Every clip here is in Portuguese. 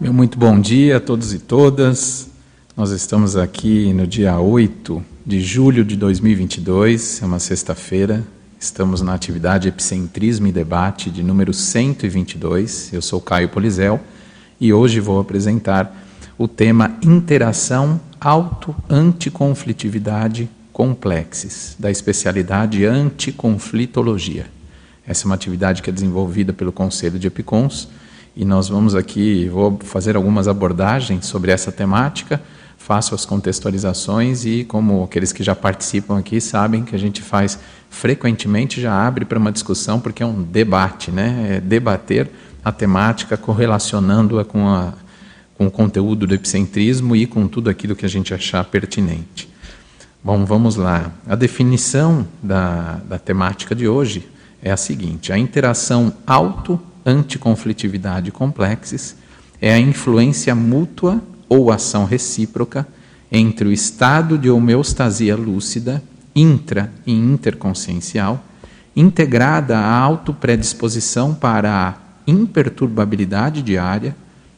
Meu muito bom dia a todos e todas. Nós estamos aqui no dia 8 de julho de 2022, é uma sexta-feira. Estamos na atividade Epicentrismo e Debate de número 122. Eu sou Caio Polizel e hoje vou apresentar o tema Interação Auto-Anticonflitividade Complexes, da especialidade Anticonflitologia. Essa é uma atividade que é desenvolvida pelo Conselho de Epicons e nós vamos aqui, vou fazer algumas abordagens sobre essa temática, faço as contextualizações e, como aqueles que já participam aqui sabem que a gente faz frequentemente, já abre para uma discussão, porque é um debate, né? É debater a temática correlacionando-a com, a, com o conteúdo do epicentrismo e com tudo aquilo que a gente achar pertinente. Bom, vamos lá. A definição da, da temática de hoje é a seguinte: a interação auto anticonflitividade complexes é a influência mútua ou ação recíproca entre o estado de homeostasia lúcida, intra e interconsciencial, integrada à autopredisposição para a imperturbabilidade diária,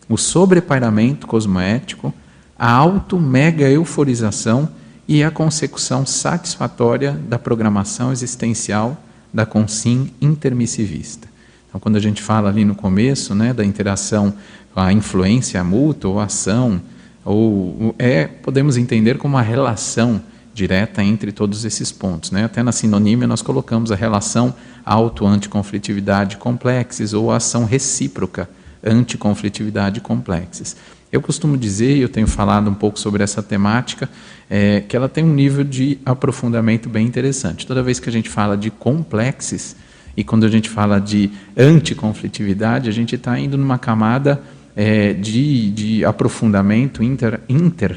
o sobrepairamento cosmoético, a auto-mega-euforização e a consecução satisfatória da programação existencial da consim intermissivista. Então, quando a gente fala ali no começo, né, da interação, a influência mútua ou ação, ou é podemos entender como uma relação direta entre todos esses pontos, né? Até na sinonímia nós colocamos a relação auto-anticonflitividade complexes ou ação recíproca anticonflitividade complexes. Eu costumo dizer, e eu tenho falado um pouco sobre essa temática, é, que ela tem um nível de aprofundamento bem interessante. Toda vez que a gente fala de complexes, e quando a gente fala de anticonflitividade, a gente está indo numa camada é, de, de aprofundamento inter, inter,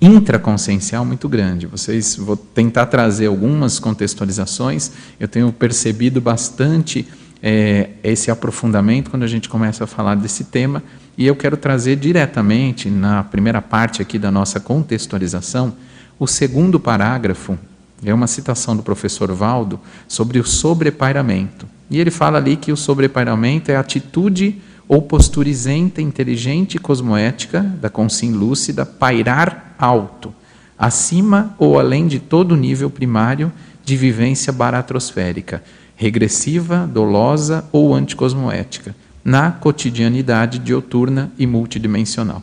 intraconsciencial muito grande. Vocês vou tentar trazer algumas contextualizações. Eu tenho percebido bastante é, esse aprofundamento quando a gente começa a falar desse tema. E eu quero trazer diretamente, na primeira parte aqui da nossa contextualização, o segundo parágrafo é uma citação do professor Valdo sobre o sobrepairamento. E ele fala ali que o sobrepairamento é a atitude ou postura isenta, inteligente e cosmoética da consciência lúcida pairar alto, acima ou além de todo nível primário de vivência baratrosférica, regressiva, dolosa ou anticosmoética, na cotidianidade dioturna e multidimensional.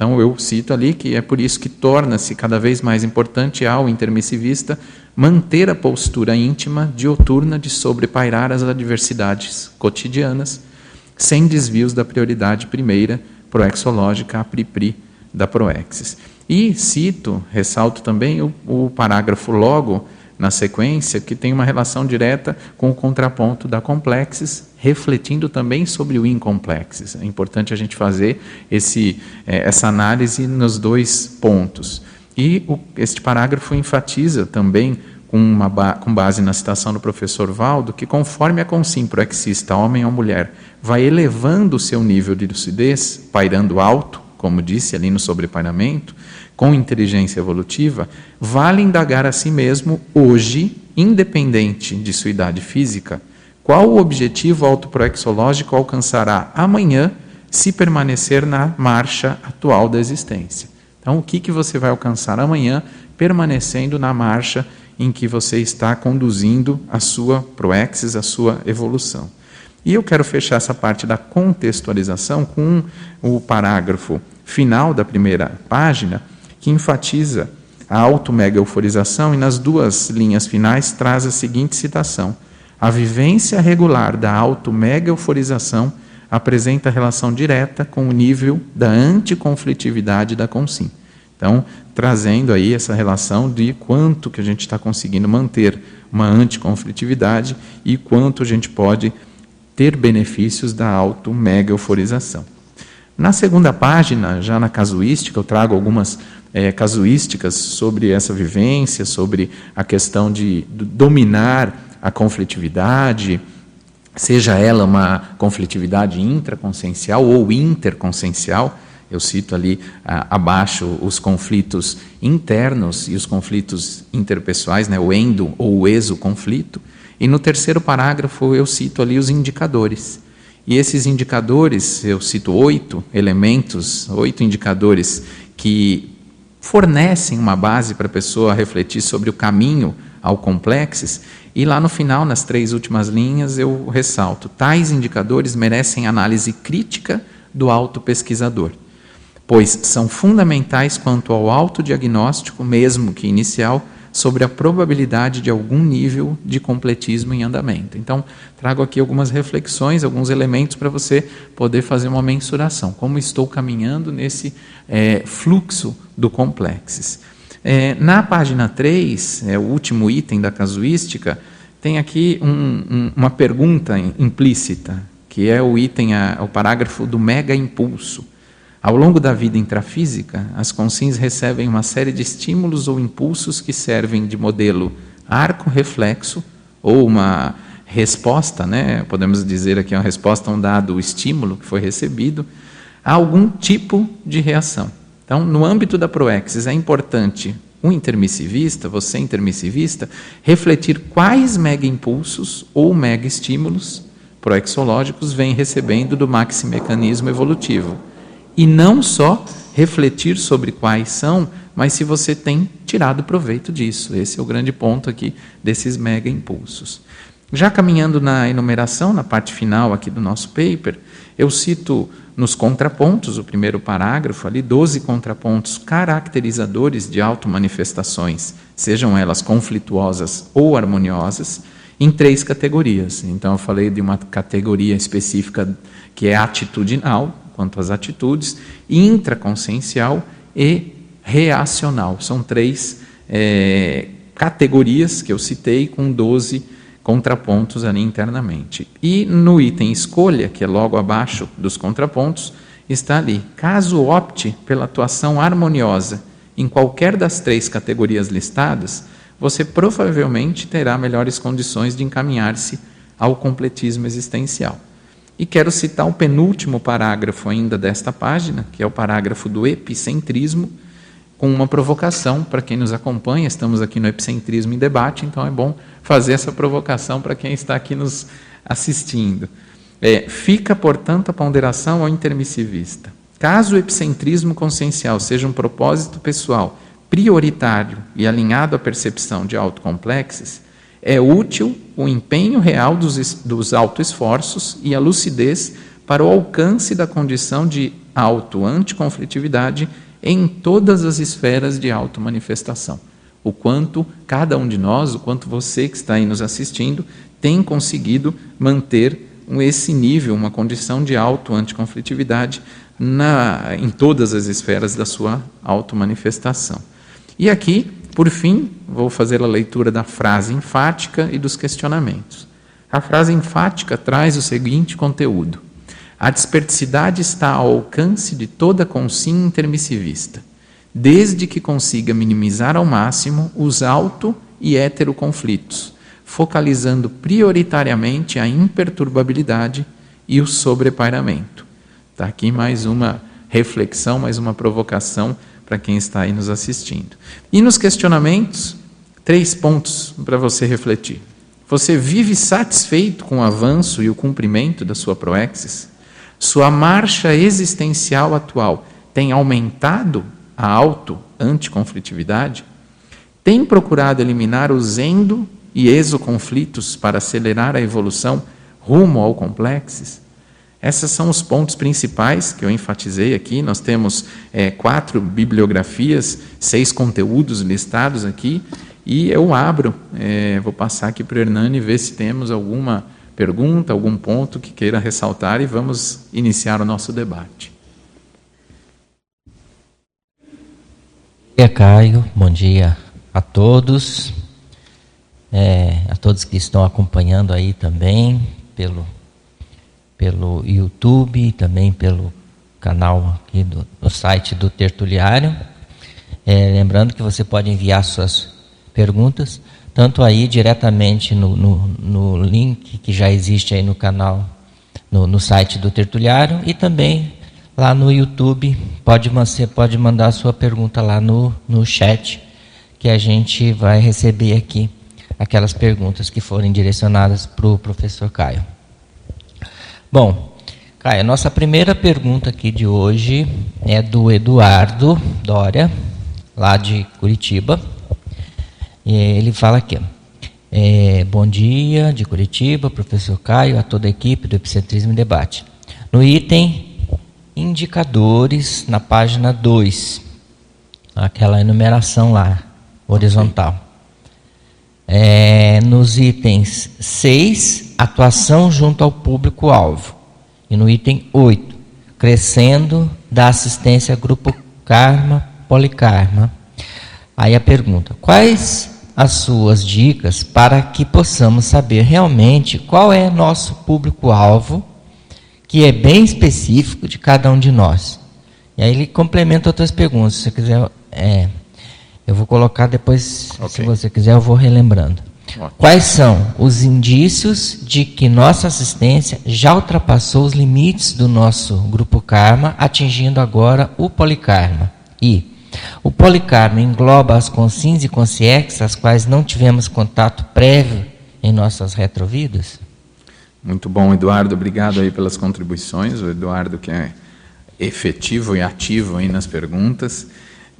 Então eu cito ali que é por isso que torna-se cada vez mais importante ao intermissivista manter a postura íntima dioturna de sobrepairar as adversidades cotidianas, sem desvios da prioridade primeira, proexológica, a pri da proexis. E cito, ressalto também o, o parágrafo logo na sequência, que tem uma relação direta com o contraponto da complexes, refletindo também sobre o incomplexes. É importante a gente fazer esse, é, essa análise nos dois pontos. E o, este parágrafo enfatiza também, com, uma, com base na citação do professor Valdo, que conforme a consim proexista, homem ou mulher, vai elevando o seu nível de lucidez, pairando alto, como disse ali no sobrepairamento, com inteligência evolutiva, vale indagar a si mesmo hoje, independente de sua idade física, qual o objetivo autoproexológico alcançará amanhã se permanecer na marcha atual da existência. Então, o que, que você vai alcançar amanhã permanecendo na marcha em que você está conduzindo a sua proexis, a sua evolução? E eu quero fechar essa parte da contextualização com o parágrafo final da primeira página, que enfatiza a auto-mega-euforização e nas duas linhas finais traz a seguinte citação: A vivência regular da auto-mega-euforização apresenta relação direta com o nível da anticonflitividade da consim. Então, trazendo aí essa relação de quanto que a gente está conseguindo manter uma anticonflitividade e quanto a gente pode ter benefícios da auto-mega-euforização. Na segunda página, já na casuística, eu trago algumas é, casuísticas sobre essa vivência, sobre a questão de, dominar a conflitividade, seja ela uma conflitividade intraconsciencial ou interconsciencial. Eu cito ali a, abaixo os conflitos internos e os conflitos interpessoais, né, o endo ou o exo-conflito. E no terceiro parágrafo eu cito ali os indicadores. E esses indicadores, eu cito oito elementos, oito indicadores que fornecem uma base para a pessoa refletir sobre o caminho ao complexes. E lá no final, nas três últimas linhas, eu ressalto: tais indicadores merecem análise crítica do autopesquisador, pois são fundamentais quanto ao autodiagnóstico, mesmo que inicial, sobre a probabilidade de algum nível de completismo em andamento. Então, trago aqui algumas reflexões, alguns elementos para você poder fazer uma mensuração. Como estou caminhando nesse é, fluxo do complexes. É, na página 3, é o último item da casuística, tem aqui um, um, uma pergunta implícita, que é o item, a, o parágrafo do mega impulso. Ao longo da vida intrafísica, as consciências recebem uma série de estímulos ou impulsos que servem de modelo arco-reflexo ou uma resposta, né? podemos dizer aqui uma resposta a um dado estímulo que foi recebido, a algum tipo de reação. Então, no âmbito da proexis, é importante o intermissivista, você intermissivista, refletir quais mega impulsos ou mega estímulos proexológicos vem recebendo do maximecanismo evolutivo e não só refletir sobre quais são, mas se você tem tirado proveito disso. Esse é o grande ponto aqui desses mega impulsos. Já caminhando na enumeração, na parte final aqui do nosso paper, eu cito nos contrapontos, o primeiro parágrafo ali, 12 contrapontos caracterizadores de automanifestações, sejam elas conflituosas ou harmoniosas, em três categorias. Então, eu falei de uma categoria específica que é atitudinal, quanto às atitudes, intraconsciencial e reacional. São três é, categorias que eu citei com 12 contrapontos ali internamente. E no item escolha, que é logo abaixo dos contrapontos, está ali: caso opte pela atuação harmoniosa em qualquer das três categorias listadas, você provavelmente terá melhores condições de encaminhar-se ao completismo existencial. E quero citar o penúltimo parágrafo ainda desta página, que é o parágrafo do epicentrismo, com uma provocação para quem nos acompanha. Estamos aqui no Epicentrismo em Debate, então é bom fazer essa provocação para quem está aqui nos assistindo. É, fica, portanto, a ponderação ao intermissivista. Caso o epicentrismo consciencial seja um propósito pessoal prioritário e alinhado à percepção de autocomplexes, é útil o empenho real dos, dos autoesforços e a lucidez para o alcance da condição de auto-anticonflitividade em todas as esferas de auto-manifestação. O quanto cada um de nós, o quanto você que está aí nos assistindo, tem conseguido manter esse nível, uma condição de auto-anticonflitividade na, em todas as esferas da sua auto-manifestação. E aqui por fim, vou fazer a leitura da frase enfática e dos questionamentos. A frase enfática traz o seguinte conteúdo: A desperticidade está ao alcance de toda consciência intermissivista, desde que consiga minimizar ao máximo os auto e hétero conflitos, focalizando prioritariamente a imperturbabilidade e o sobrepairamento. Está aqui mais uma reflexão, mais uma provocação para quem está aí nos assistindo. E nos questionamentos, três pontos para você refletir. Você vive satisfeito com o avanço e o cumprimento da sua proexis? Sua marcha existencial atual tem aumentado a auto-anticonflitividade? Tem procurado eliminar os endo e exoconflitos para acelerar a evolução rumo ao complexes? Esses são os pontos principais que eu enfatizei aqui. Nós temos é, quatro bibliografias, seis conteúdos listados aqui, e eu abro, é, vou passar aqui para o Hernani ver se temos alguma pergunta, algum ponto que queira ressaltar e vamos iniciar o nosso debate. Bom dia, Caio. Bom dia a todos, é, a todos que estão acompanhando aí também pelo pelo YouTube e também pelo canal aqui do, do site do Tertuliário. É, lembrando que você pode enviar suas perguntas, tanto aí diretamente no, no, no link que já existe aí no canal, no, no, site do Tertuliário, e também lá no YouTube. Pode, você pode mandar a sua pergunta lá no, no chat, que a gente vai receber aqui aquelas perguntas que forem direcionadas para o professor Caio. Bom, Caio, nossa primeira pergunta aqui de hoje é do Eduardo Dória, lá de Curitiba. E ele fala aqui: é, Bom dia, de Curitiba, professor Caio, a toda a equipe do Epicentrismo em Debate. No item Indicadores, na página 2, aquela enumeração lá, horizontal. É, nos itens 6, atuação junto ao público-alvo. E no item 8, crescendo da assistência Grupo Karma Polikarma. Aí a pergunta: quais as suas dicas para que possamos saber realmente qual é nosso público-alvo, que é bem específico de cada um de nós? E aí ele complementa outras perguntas. Se você quiser, é, eu vou colocar depois, okay. se você quiser, eu vou relembrando. Quais são os indícios de que nossa assistência já ultrapassou os limites do nosso grupo karma, atingindo agora o polikarma? E o polikarma engloba as consins e consciex, as quais não tivemos contato prévio em nossas retrovidas? Muito bom, Eduardo. Obrigado aí pelas contribuições. O Eduardo que é efetivo e ativo aí nas perguntas.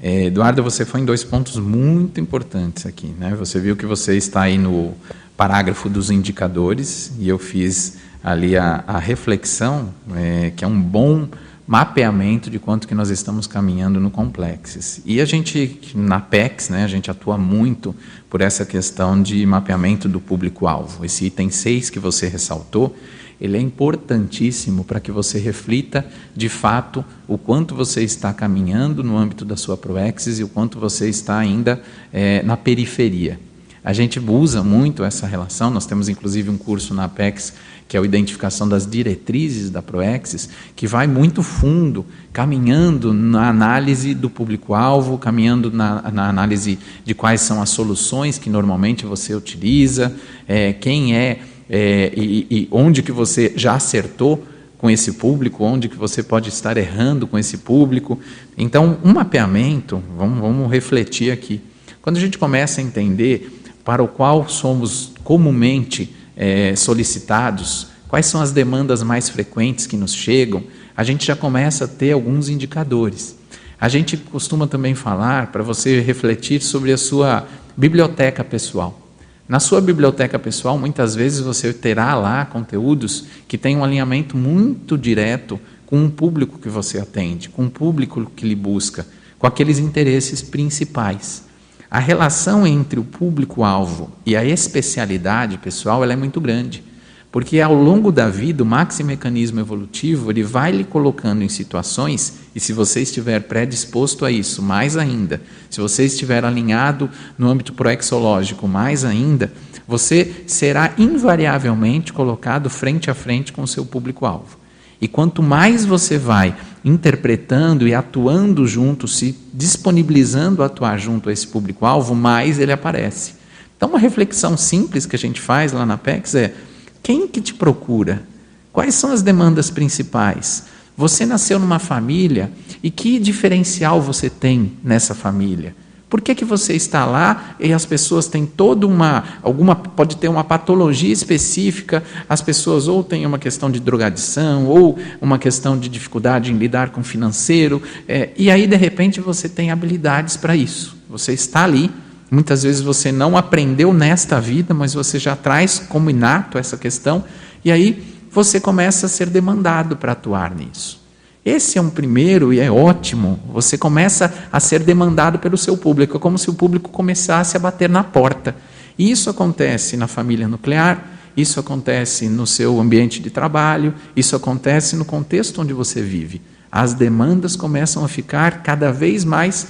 É, Eduardo, você foi em dois pontos muito importantes aqui. Né? Você viu que você está aí no parágrafo dos indicadores e eu fiz ali a, a reflexão, é, que é um bom mapeamento de quanto que nós estamos caminhando no Complexes. E a gente, na PEX, né, a gente atua muito por essa questão de mapeamento do público-alvo. Esse item 6 que você ressaltou, ele é importantíssimo para que você reflita de fato o quanto você está caminhando no âmbito da sua Proexis e o quanto você está ainda é, na periferia. A gente usa muito essa relação, nós temos inclusive um curso na Apex, que é a identificação das diretrizes da Proexis, que vai muito fundo, caminhando na análise do público-alvo, caminhando na, na, análise de quais são as soluções que normalmente você utiliza, é, quem é é, e, e onde que você já acertou com esse público, onde que você pode estar errando com esse público. Então, um mapeamento, vamos, vamos refletir aqui. Quando a gente começa a entender para o qual somos comumente é, solicitados, quais são as demandas mais frequentes que nos chegam, a gente já começa a ter alguns indicadores. A gente costuma também falar para você refletir sobre a sua biblioteca pessoal. Na sua biblioteca pessoal, muitas vezes você terá lá conteúdos que têm um alinhamento muito direto com o público que você atende, com o público que lhe busca, com aqueles interesses principais. A relação entre o público-alvo e a especialidade pessoal é muito grande. Porque ao longo da vida, o maximecanismo evolutivo ele vai lhe colocando em situações, e se você estiver predisposto a isso, mais ainda, se você estiver alinhado no âmbito proexológico, mais ainda, você será invariavelmente colocado frente a frente com o seu público-alvo. E quanto mais você vai interpretando e atuando junto, se disponibilizando a atuar junto a esse público-alvo, mais ele aparece. Então, uma reflexão simples que a gente faz lá na PEX é quem que te procura? Quais são as demandas principais? Você nasceu numa família e que diferencial você tem nessa família? Por que, que você está lá e as pessoas têm toda uma, alguma, pode ter uma patologia específica, as pessoas ou têm uma questão de drogadição, ou uma questão de dificuldade em lidar com financeiro, é, e aí de repente você tem habilidades para isso. Você está ali, Muitas vezes você não aprendeu nesta vida, mas você já traz como inato essa questão, e aí você começa a ser demandado para atuar nisso. Esse é um primeiro e é ótimo. Você começa a ser demandado pelo seu público, é como se o público começasse a bater na porta. E isso acontece na família nuclear, isso acontece no seu ambiente de trabalho, isso acontece no contexto onde você vive. As demandas começam a ficar cada vez mais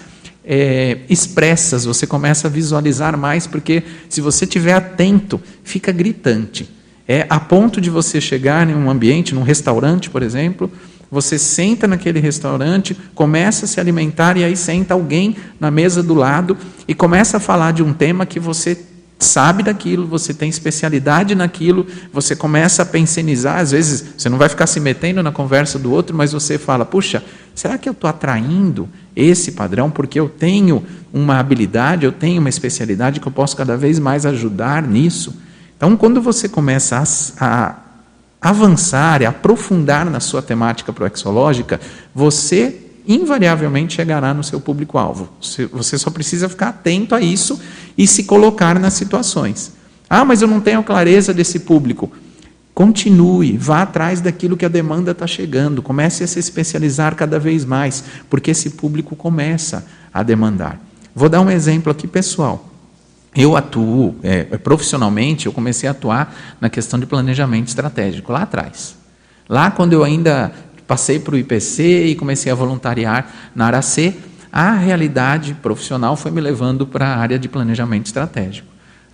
é, expressas, você começa a visualizar mais, porque se você estiver atento, fica gritante. É a ponto de você chegar em um ambiente, num restaurante, por exemplo, você senta naquele restaurante, começa a se alimentar e aí senta alguém na mesa do lado e começa a falar de um tema que você sabe daquilo, você tem especialidade naquilo, você começa a pensionizar, às vezes você não vai ficar se metendo na conversa do outro, mas você fala: puxa, será que eu estou atraindo esse padrão porque eu tenho uma habilidade, eu tenho uma especialidade que eu posso cada vez mais ajudar nisso? Então, quando você começa a, a avançar e aprofundar na sua temática proexológica, você invariavelmente chegará no seu público-alvo. Você só precisa ficar atento a isso e se colocar nas situações. Ah, mas eu não tenho clareza desse público. Continue, vá atrás daquilo que a demanda está chegando, comece a se especializar cada vez mais, porque esse público começa a demandar. Vou dar um exemplo aqui pessoal. Eu atuo é, profissionalmente, eu comecei a atuar na questão de planejamento estratégico lá atrás. Lá, quando eu ainda passei para o IPC e comecei a voluntariar na C, a realidade profissional foi me levando para a área de planejamento estratégico.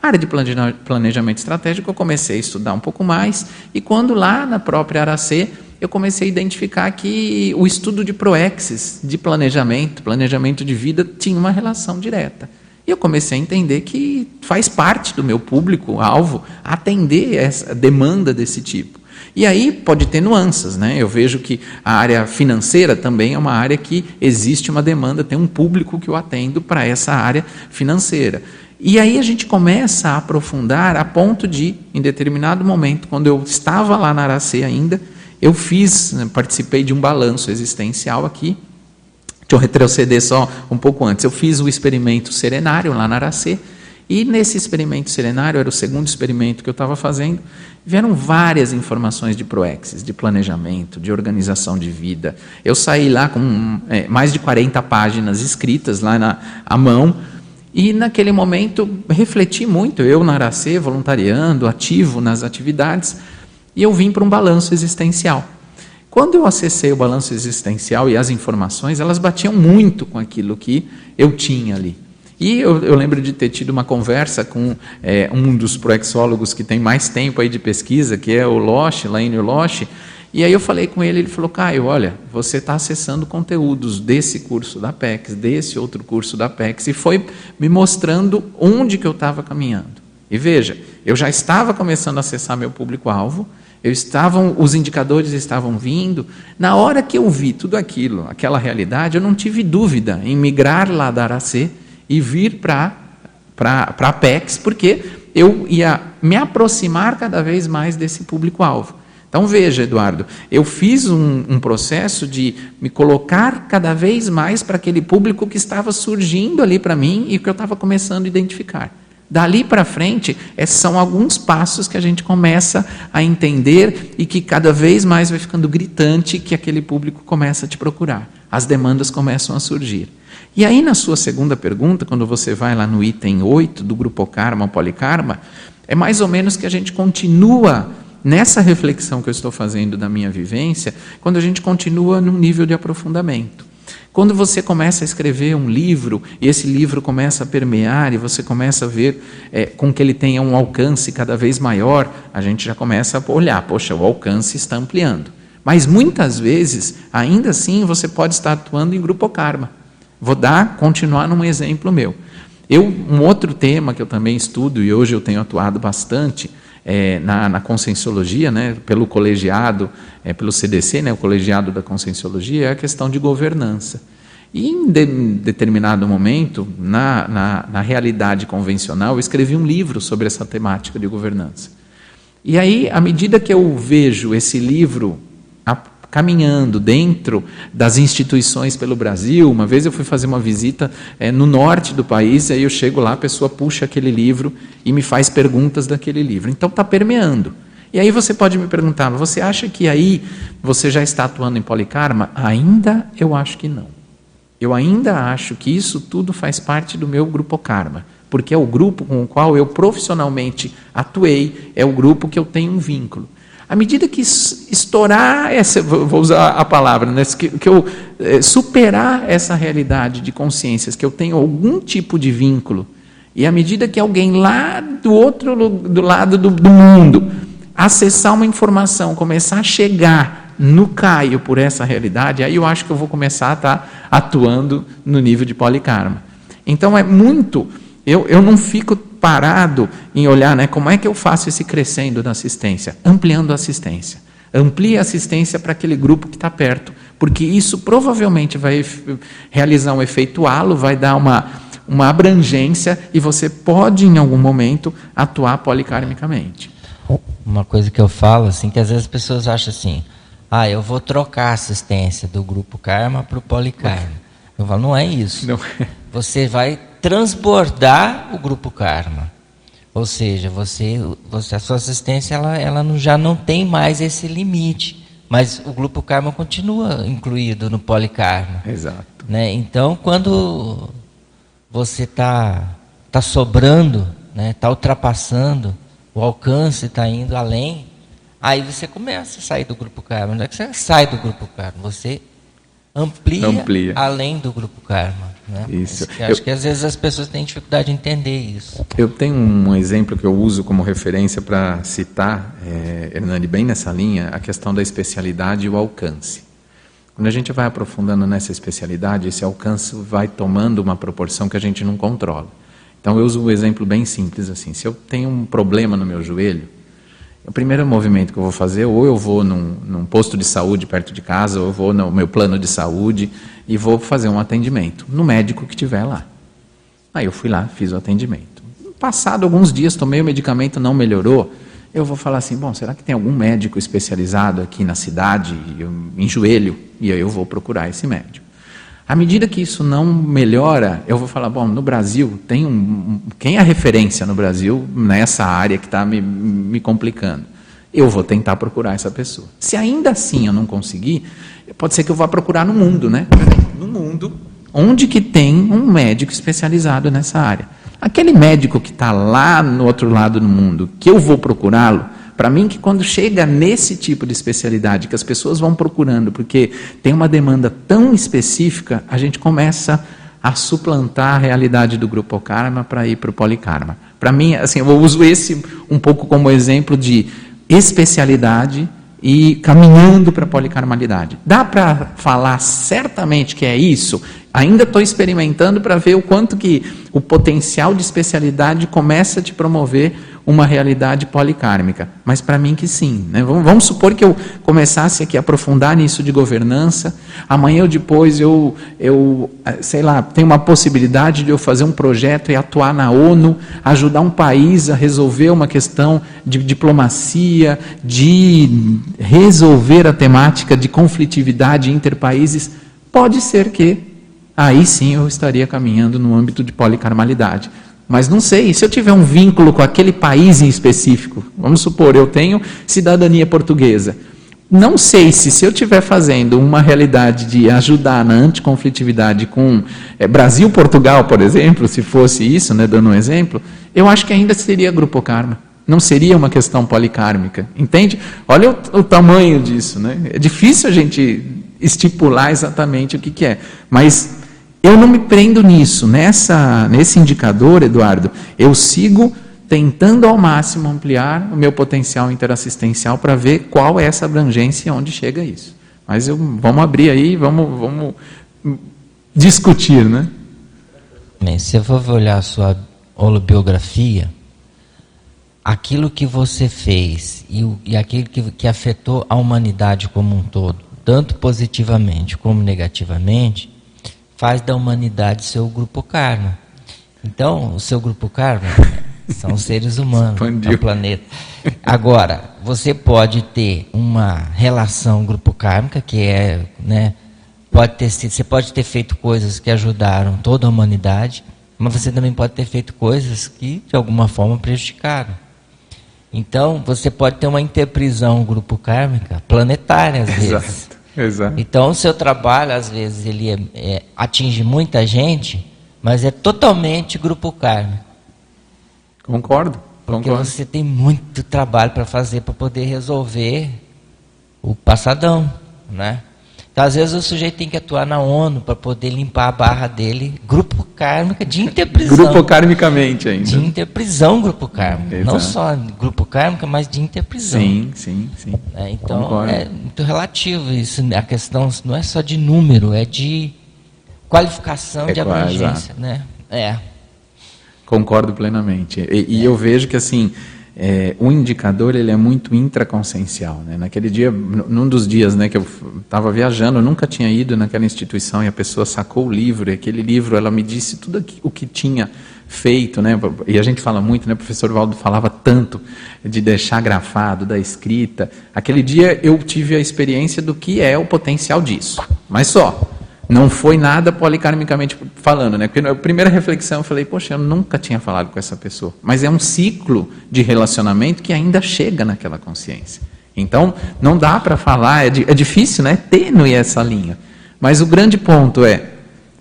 A área de planejamento estratégico eu comecei a estudar um pouco mais, e quando lá na própria C, eu comecei a identificar que o estudo de ProExis, de planejamento, planejamento de vida, tinha uma relação direta. E eu comecei a entender que faz parte do meu público-alvo atender essa demanda desse tipo. E aí pode ter nuances, né? Eu vejo que a área financeira também é uma área que existe uma demanda, tem um público que eu atendo para essa área financeira. E aí a gente começa a aprofundar a ponto de, em determinado momento, quando eu estava lá na Aracê ainda, eu fiz, né, participei de um balanço existencial aqui, Deixa eu retroceder só um pouco antes. Eu fiz o experimento serenário lá na Aracê, e nesse experimento serenário, era o segundo experimento que eu estava fazendo, vieram várias informações de proexis, de planejamento, de organização de vida. Eu saí lá com é, mais de 40 páginas escritas lá na à mão, e naquele momento refleti muito, eu na Aracê, voluntariando, ativo nas atividades, e eu vim para um balanço existencial. Quando eu acessei o balanço existencial e as informações, elas batiam muito com aquilo que eu tinha ali. E eu, eu lembro de ter tido uma conversa com é, um dos proexólogos que tem mais tempo aí de pesquisa, que é o Losch, Laine Losch, e aí eu falei com ele, ele falou, Caio, olha, você está acessando conteúdos desse curso da PEX, desse outro curso da PEX, e foi me mostrando onde que eu estava caminhando. E veja, eu já estava começando a acessar meu público-alvo, eu estavam, os indicadores estavam vindo. Na hora que eu vi tudo aquilo, aquela realidade, eu não tive dúvida em migrar lá da Aracê e vir para a PEX, porque eu ia me aproximar cada vez mais desse público-alvo. Então veja, Eduardo, eu fiz um, um, processo de me colocar cada vez mais para aquele público que estava surgindo ali para mim e que eu estava começando a identificar. Dali para frente, são alguns passos que a gente começa a entender e que cada vez mais vai ficando gritante que aquele público começa a te procurar. As demandas começam a surgir. E aí, na sua segunda pergunta, quando você vai lá no item 8 do grupo Karma, Polikarma, é mais ou menos que a gente continua nessa reflexão que eu estou fazendo da minha vivência, quando a gente continua num nível de aprofundamento. Quando você começa a escrever um livro e esse livro começa a permear e você começa a ver é, com que ele tenha um alcance cada vez maior, a gente já começa a olhar, poxa, o alcance está ampliando. Mas muitas vezes, ainda assim, você pode estar atuando em grupo karma. Vou dar, continuar num exemplo meu. Eu, um outro tema que eu também estudo e hoje eu tenho atuado bastante é, na, na conscienciologia, né, pelo colegiado, é, pelo CDC, né, o colegiado da conscienciologia, é a questão de governança. E em de, determinado momento, na, na, na realidade convencional, eu escrevi um livro sobre essa temática de governança. E aí, à medida que eu vejo esse livro caminhando dentro das instituições pelo Brasil. Uma vez eu fui fazer uma visita é, no norte do país, e aí eu chego lá, a pessoa puxa aquele livro e me faz perguntas daquele livro. Então está permeando. E aí você pode me perguntar, você acha que aí você já está atuando em polikarma? Ainda eu acho que não. Eu ainda acho que isso tudo faz parte do meu grupo karma, porque é o grupo com o qual eu profissionalmente atuei, é o grupo que eu tenho um vínculo. À medida que estourar essa, vou usar a palavra, né, que, que eu é, superar essa realidade de consciências, que eu tenho algum tipo de vínculo, e à medida que alguém lá do outro do lado do, do mundo acessar uma informação, começar a chegar no Caio por essa realidade, aí eu acho que eu vou começar a estar atuando no nível de polikarma. Então é muito. Eu, eu não fico parado em olhar né, como é que eu faço esse crescendo da assistência, ampliando a assistência. Amplie a assistência para aquele grupo que está perto, porque isso provavelmente vai realizar um efeito halo, vai dar uma, uma abrangência e você pode, em algum momento, atuar policarmicamente. uma coisa que eu falo, assim, que às vezes as pessoas acham assim, ah, eu vou trocar a assistência do grupo Karma para o Polikarma. Eu falo, não é isso. Não. É. Você vai transbordar o grupo Karma. Ou seja, você, você a sua assistência ela, ela não, já não tem mais esse limite. Mas o grupo Karma continua incluído no Polikarma. Exato. Né? Então, quando você está tá sobrando, está né? Tá ultrapassando, o alcance está indo além, aí você começa a sair do grupo Karma. Não é que você sai do grupo Karma, você amplia, amplia. além do grupo Karma. Né? Isso. Eu acho eu, que às vezes as pessoas têm dificuldade de entender isso. Eu tenho um exemplo que eu uso como referência para citar, é, Hernani, bem nessa linha, a questão da especialidade e o alcance. Quando a gente vai aprofundando nessa especialidade, esse alcance vai tomando uma proporção que a gente não controla. Então eu uso um exemplo bem simples assim. Se eu tenho um problema no meu joelho, o primeiro movimento que eu vou fazer, ou eu vou num, num, posto de saúde perto de casa, ou eu vou no meu plano de saúde e vou fazer um atendimento no médico que tiver lá. Aí eu fui lá, fiz o atendimento. Passado alguns dias, tomei o medicamento, não melhorou. Eu vou falar assim: bom, será que tem algum médico especializado aqui na cidade em joelho? E aí eu vou procurar esse médico. À medida que isso não melhora, eu vou falar, bom, no Brasil tem um, quem é a referência no Brasil nessa área que está me, me complicando? Eu vou tentar procurar essa pessoa. Se ainda assim eu não conseguir, pode ser que eu vá procurar no mundo, né? No mundo, onde que tem um médico especializado nessa área. Aquele médico que está lá no outro lado do mundo, que eu vou procurá-lo, para mim, que quando chega nesse tipo de especialidade, que as pessoas vão procurando, porque tem uma demanda tão específica, a gente começa a suplantar a realidade do grupo Karma para ir para o Polikarma. Para mim, assim, eu uso esse um pouco como exemplo de especialidade e caminhando para a policarmalidade. Dá para falar certamente que é isso? Ainda estou experimentando para ver o quanto que o potencial de especialidade começa a te promover uma realidade policármica. Mas para mim que sim. Né? Vamos, vamos, supor que eu começasse aqui a aprofundar nisso de governança. Amanhã ou depois eu, eu, eh, sei lá, tenho uma possibilidade de eu fazer um projeto e atuar na ONU, ajudar um país a resolver uma questão de diplomacia, de resolver a temática de conflitividade interpaíses. Pode ser que aí sim eu estaria caminhando no âmbito de policarmalidade. Mas não sei, se eu tiver um vínculo com aquele país em específico, vamos supor, eu tenho cidadania portuguesa. Não sei se, se eu estiver fazendo uma realidade de ajudar na anticonflitividade com é, Brasil-Portugal, por exemplo, se fosse isso, né, dando um exemplo, eu acho que ainda seria grupo karma. Não seria uma questão policármica. Entende? Olha o, o tamanho disso. Né? É difícil a gente estipular exatamente o que, que é. Mas eu não me prendo nisso, nessa, nesse indicador, Eduardo, eu sigo tentando ao máximo ampliar o meu potencial interassistencial para ver qual é essa abrangência e onde chega isso. Mas eu, vamos abrir aí, vamos, vamos discutir, né? Bem, se eu for olhar a sua holobiografia, aquilo que você fez e, e aquilo que, que afetou a humanidade como um todo, tanto positivamente como negativamente, faz da humanidade seu grupo karma. Então, o seu grupo karma são os seres humanos do planeta. Agora, você pode ter uma relação grupo kármica que é, né, pode ter você pode ter feito coisas que ajudaram toda a humanidade, mas você também pode ter feito coisas que de alguma forma prejudicaram. Então, você pode ter uma interprisão grupo kármica planetária às vezes. Exato. Exato. Então, o seu trabalho, às vezes, ele é, é, atinge muita gente, mas é totalmente grupo kármico. Concordo. Porque concordo. você tem muito trabalho para fazer para poder resolver o passadão, né? Então, às vezes, o sujeito tem que atuar na ONU para poder limpar a barra dele. Grupo kármica de interprisão. grupo karmicamente ainda. De interprisão, grupo kármico. Exato. Não só grupo kármico, mas de interprisão. Sim, sim, sim. É, então, Concordo. é muito relativo isso. A questão não é só de número, é de qualificação é de abrangência. Né? É. Concordo plenamente. E, e é. eu vejo que, assim, é, o indicador ele é muito intraconsciencial. Né? Naquele dia, num dos dias né, que eu estava viajando, eu nunca tinha ido naquela instituição e a pessoa sacou o livro, e aquele livro ela me disse tudo o que tinha feito, né? E a gente fala muito, né? O professor Valdo falava tanto de deixar grafado, da escrita. Aquele dia eu tive a experiência do que é o potencial disso, mas só. Não foi nada polikarmicamente falando, né? Porque a primeira reflexão eu falei, poxa, eu nunca tinha falado com essa pessoa. Mas é um ciclo de relacionamento que ainda chega naquela consciência. Então, não dá para falar, é, é difícil, né? É tênue essa linha. Mas o grande ponto é,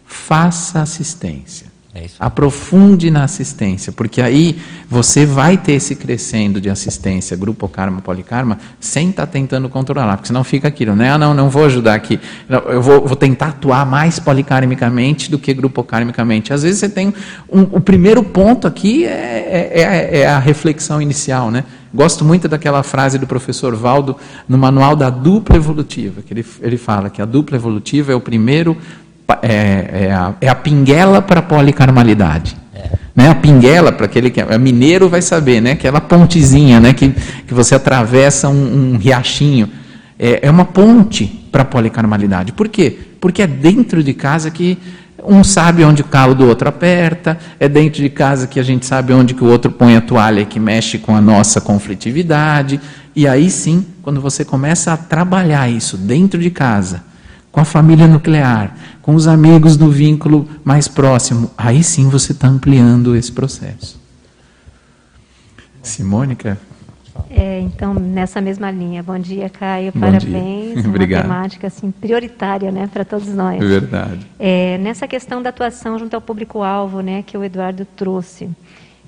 faça assistência. É Aprofunde na assistência, porque aí você vai ter esse crescendo de assistência, grupo karma, polikarma, sem estar tá tentando controlar, porque senão fica aquilo, né? Ah, não, não vou ajudar aqui. Eu vou, vou tentar atuar mais polikarmicamente do que grupo karmicamente. Às vezes você tem um, o primeiro ponto aqui é, é, é, é a reflexão inicial, né? Gosto muito daquela frase do professor Valdo no manual da dupla evolutiva, que ele, ele fala que a dupla evolutiva é o primeiro é, é, a, é a pinguela para a policarmalidade. É. Né? A pinguela, para aquele que é mineiro, vai saber, né? aquela pontezinha né? que, que você atravessa um, um riachinho. É, é uma ponte para a policarmalidade. Por quê? Porque é dentro de casa que um sabe onde o calo do outro aperta, é dentro de casa que a gente sabe onde que o outro põe a toalha que mexe com a nossa conflitividade. E aí sim, quando você começa a trabalhar isso dentro de casa, com a família nuclear, com os amigos no vínculo mais próximo, aí sim você está ampliando esse processo. Simone, quer? É, então, nessa mesma linha. Bom dia, Caio. Bom Parabéns. Dia. Obrigado. Uma temática assim, prioritária né, para todos nós. É verdade. É, nessa questão da atuação junto ao público-alvo né, que o Eduardo trouxe,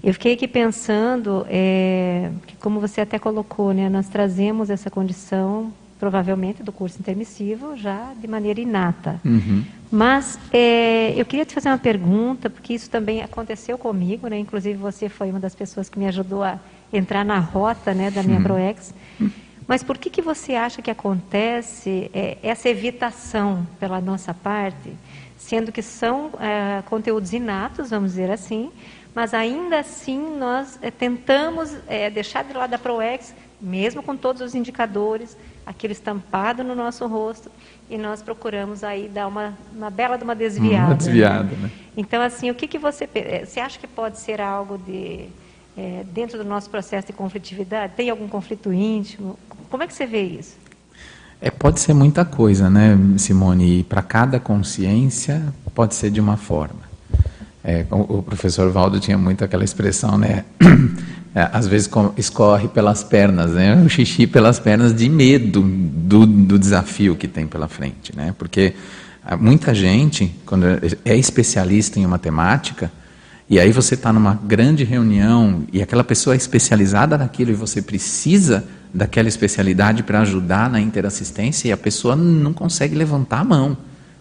eu fiquei aqui pensando é, que, como você até colocou, né, nós trazemos essa condição provavelmente do curso intermissivo, já de maneira inata. Uhum. Mas é, eu queria te fazer uma pergunta, porque isso também aconteceu comigo, né? Inclusive você foi uma das pessoas que me ajudou a entrar na rota, né, da minha uhum. ProEx. Mas por que que você acha que acontece é, essa evitação pela nossa parte, sendo que são é, conteúdos inatos, vamos dizer assim, mas ainda assim nós é, tentamos é, deixar de lado a ProEx, mesmo com todos os indicadores, aquilo estampado no nosso rosto e nós procuramos aí dar uma, uma bela de uma desviada. Uma desviada, né? né? Então, assim, o que, que você... Eh, você acha que pode ser algo de... É, dentro do nosso processo de conflitividade? Tem algum conflito íntimo? Como é que você vê isso? É, pode ser muita coisa, né, Simone? E para cada consciência pode ser de uma forma. É, o professor Valdo tinha muito aquela expressão, né? É, às vezes escorre pelas pernas, né? O xixi pelas pernas de medo do, do desafio que tem pela frente, né? Porque ah, muita gente, quando é especialista em matemática, e aí você está numa grande reunião e aquela pessoa é especializada naquilo e você precisa daquela especialidade para ajudar na interassistência e a pessoa não consegue levantar a mão.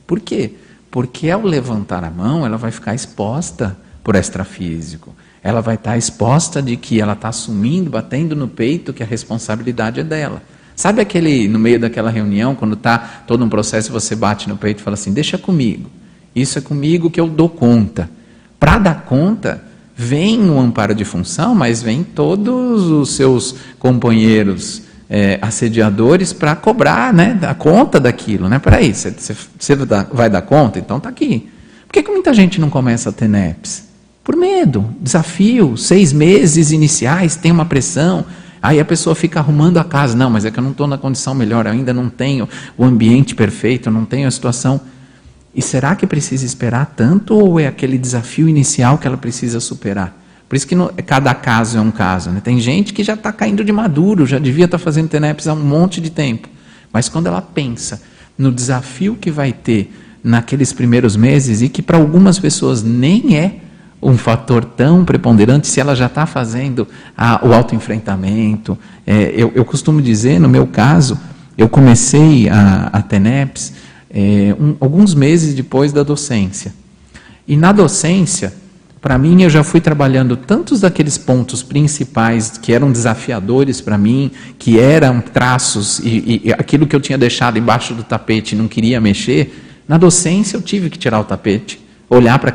Por quê? Porque ao levantar a mão, ela vai ficar exposta por extrafísico ela vai estar exposta de que ela está assumindo, batendo no peito que a responsabilidade é dela. Sabe aquele, no meio daquela reunião, quando está todo um processo, você bate no peito e fala assim: deixa comigo, isso é comigo que eu dou conta. Para dar conta, vem o amparo de função, mas vem todos os seus companheiros é, assediadores para cobrar né, a conta daquilo. Né? Peraí, você, vai dar conta? Então está aqui. Por que, que muita gente não começa a ter NEPs? Por medo, desafio, seis meses iniciais, tem uma pressão. Aí a pessoa fica arrumando a casa. Não, mas é que eu não estou na condição melhor, ainda não tenho o ambiente perfeito, não tenho a situação. E será que precisa esperar tanto ou é aquele desafio inicial que ela precisa superar? Por isso que no, cada caso é um caso. Né? Tem gente que já está caindo de maduro, já devia estar tá fazendo TENEPS há um monte de tempo. Mas quando ela pensa no desafio que vai ter naqueles primeiros meses e que para algumas pessoas nem é um fator tão preponderante se ela já está fazendo a, o autoenfrentamento. É, eu, eu, costumo dizer, no meu caso, eu comecei a, a TENEPS é, um, alguns meses depois da docência. E na docência, para mim, eu já fui trabalhando tantos daqueles pontos principais que eram desafiadores para mim, que eram traços e, e aquilo que eu tinha deixado embaixo do tapete e não queria mexer. Na docência, eu tive que tirar o tapete olhar para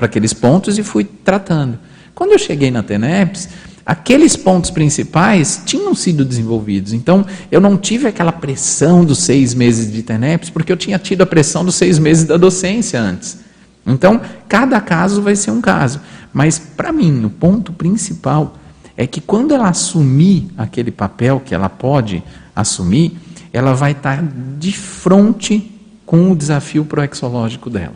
aqueles pontos e fui tratando. Quando eu cheguei na TENEPS, aqueles pontos principais tinham sido desenvolvidos. Então, eu não tive aquela pressão dos seis meses de TENEPS, porque eu tinha tido a pressão dos seis meses da docência antes. Então, cada caso vai ser um caso. Mas, para mim, o ponto principal é que quando ela assumir aquele papel que ela pode assumir, ela vai estar de frente com o desafio proexológico dela.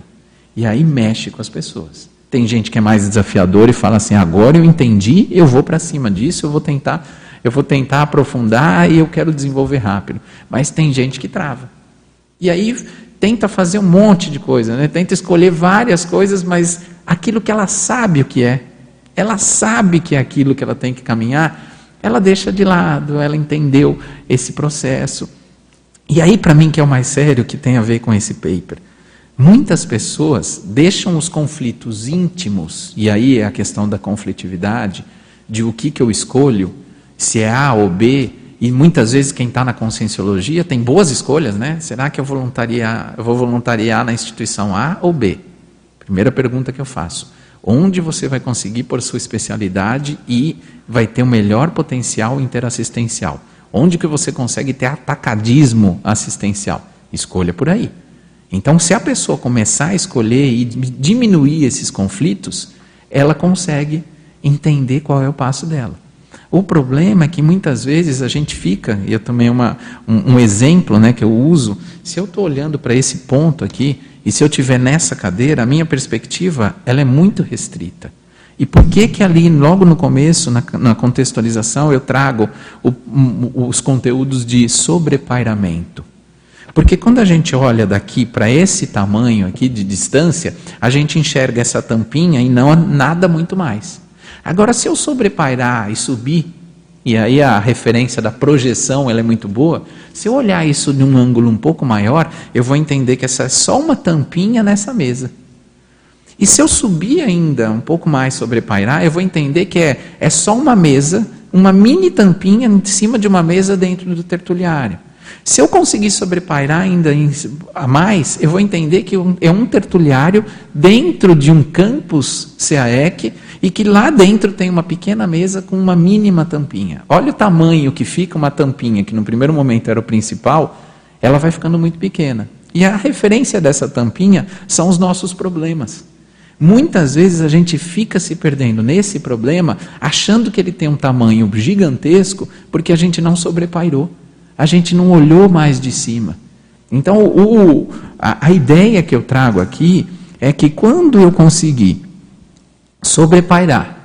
E aí mexe com as pessoas. Tem gente que é mais desafiador e fala assim: agora eu entendi, eu vou para cima disso, eu vou tentar, eu vou tentar aprofundar e eu quero desenvolver rápido. Mas tem gente que trava. E aí tenta fazer um monte de coisa, né? tenta escolher várias coisas, mas aquilo que ela sabe o que é, ela sabe que é aquilo que ela tem que caminhar, ela deixa de lado, ela entendeu esse processo. E aí, para mim, que é o mais sério, que tem a ver com esse paper. Muitas pessoas deixam os conflitos íntimos, e aí é a questão da conflitividade, de o que, que eu escolho, se é A ou B, e muitas vezes quem está na conscienciologia tem boas escolhas, né? Será que eu, voluntariar, eu vou voluntariar na instituição A ou B? Primeira pergunta que eu faço. Onde você vai conseguir por sua especialidade e vai ter o melhor potencial interassistencial? Onde que você consegue ter atacadismo assistencial? Escolha por aí. Então, se a pessoa começar a escolher e diminuir esses conflitos, ela consegue entender qual é o passo dela. O problema é que muitas vezes a gente fica, e eu também uma, um, um exemplo né, que eu uso, se eu estou olhando para esse ponto aqui, e se eu estiver nessa cadeira, a minha perspectiva ela é muito restrita. E por que que ali, logo no começo, na, na contextualização, eu trago o, os conteúdos de sobrepairamento? Porque quando a gente olha daqui para esse tamanho aqui de distância, a gente enxerga essa tampinha e não nada muito mais. Agora, se eu sobrepairar e subir, e aí a referência da projeção ela é muito boa, se eu olhar isso de um ângulo um pouco maior, eu vou entender que essa é só uma tampinha nessa mesa. E se eu subir ainda um pouco mais sobre pairar, eu vou entender que é, é só uma mesa, uma mini tampinha em cima de uma mesa dentro do tertuliário. Se eu conseguir sobrepairar ainda a mais, eu vou entender que é um tertuliário dentro de um campus CAEC e que lá dentro tem uma pequena mesa com uma mínima tampinha. Olha o tamanho que fica uma tampinha, que no primeiro momento era o principal, ela vai ficando muito pequena. E a referência dessa tampinha são os nossos problemas. Muitas vezes a gente fica se perdendo nesse problema, achando que ele tem um tamanho gigantesco, porque a gente não sobrepairou, a gente não olhou mais de cima. Então, o, a, a ideia que eu trago aqui é que quando eu conseguir sobrepairar,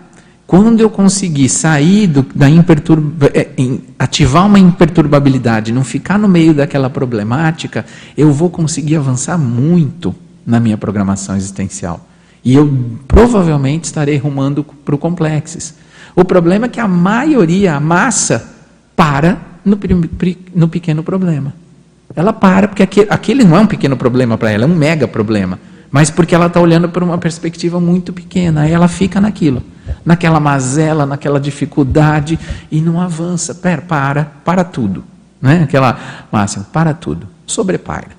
quando eu conseguir sair do, da imperturba, é, ativar uma imperturbabilidade, não ficar no meio daquela problemática, eu vou conseguir avançar muito na minha programação existencial. E eu provavelmente estarei rumando para o complexes. O problema é que a maioria, a massa, para no, no pequeno problema. Ela para, porque aquele, aquele não é um pequeno problema para ela, é um mega problema. Mas porque ela está olhando por uma perspectiva muito pequena, aí ela fica naquilo, naquela mazela, naquela dificuldade e não avança. Pera, para, para tudo. Né? Aquela máxima, para tudo, sobrepaira.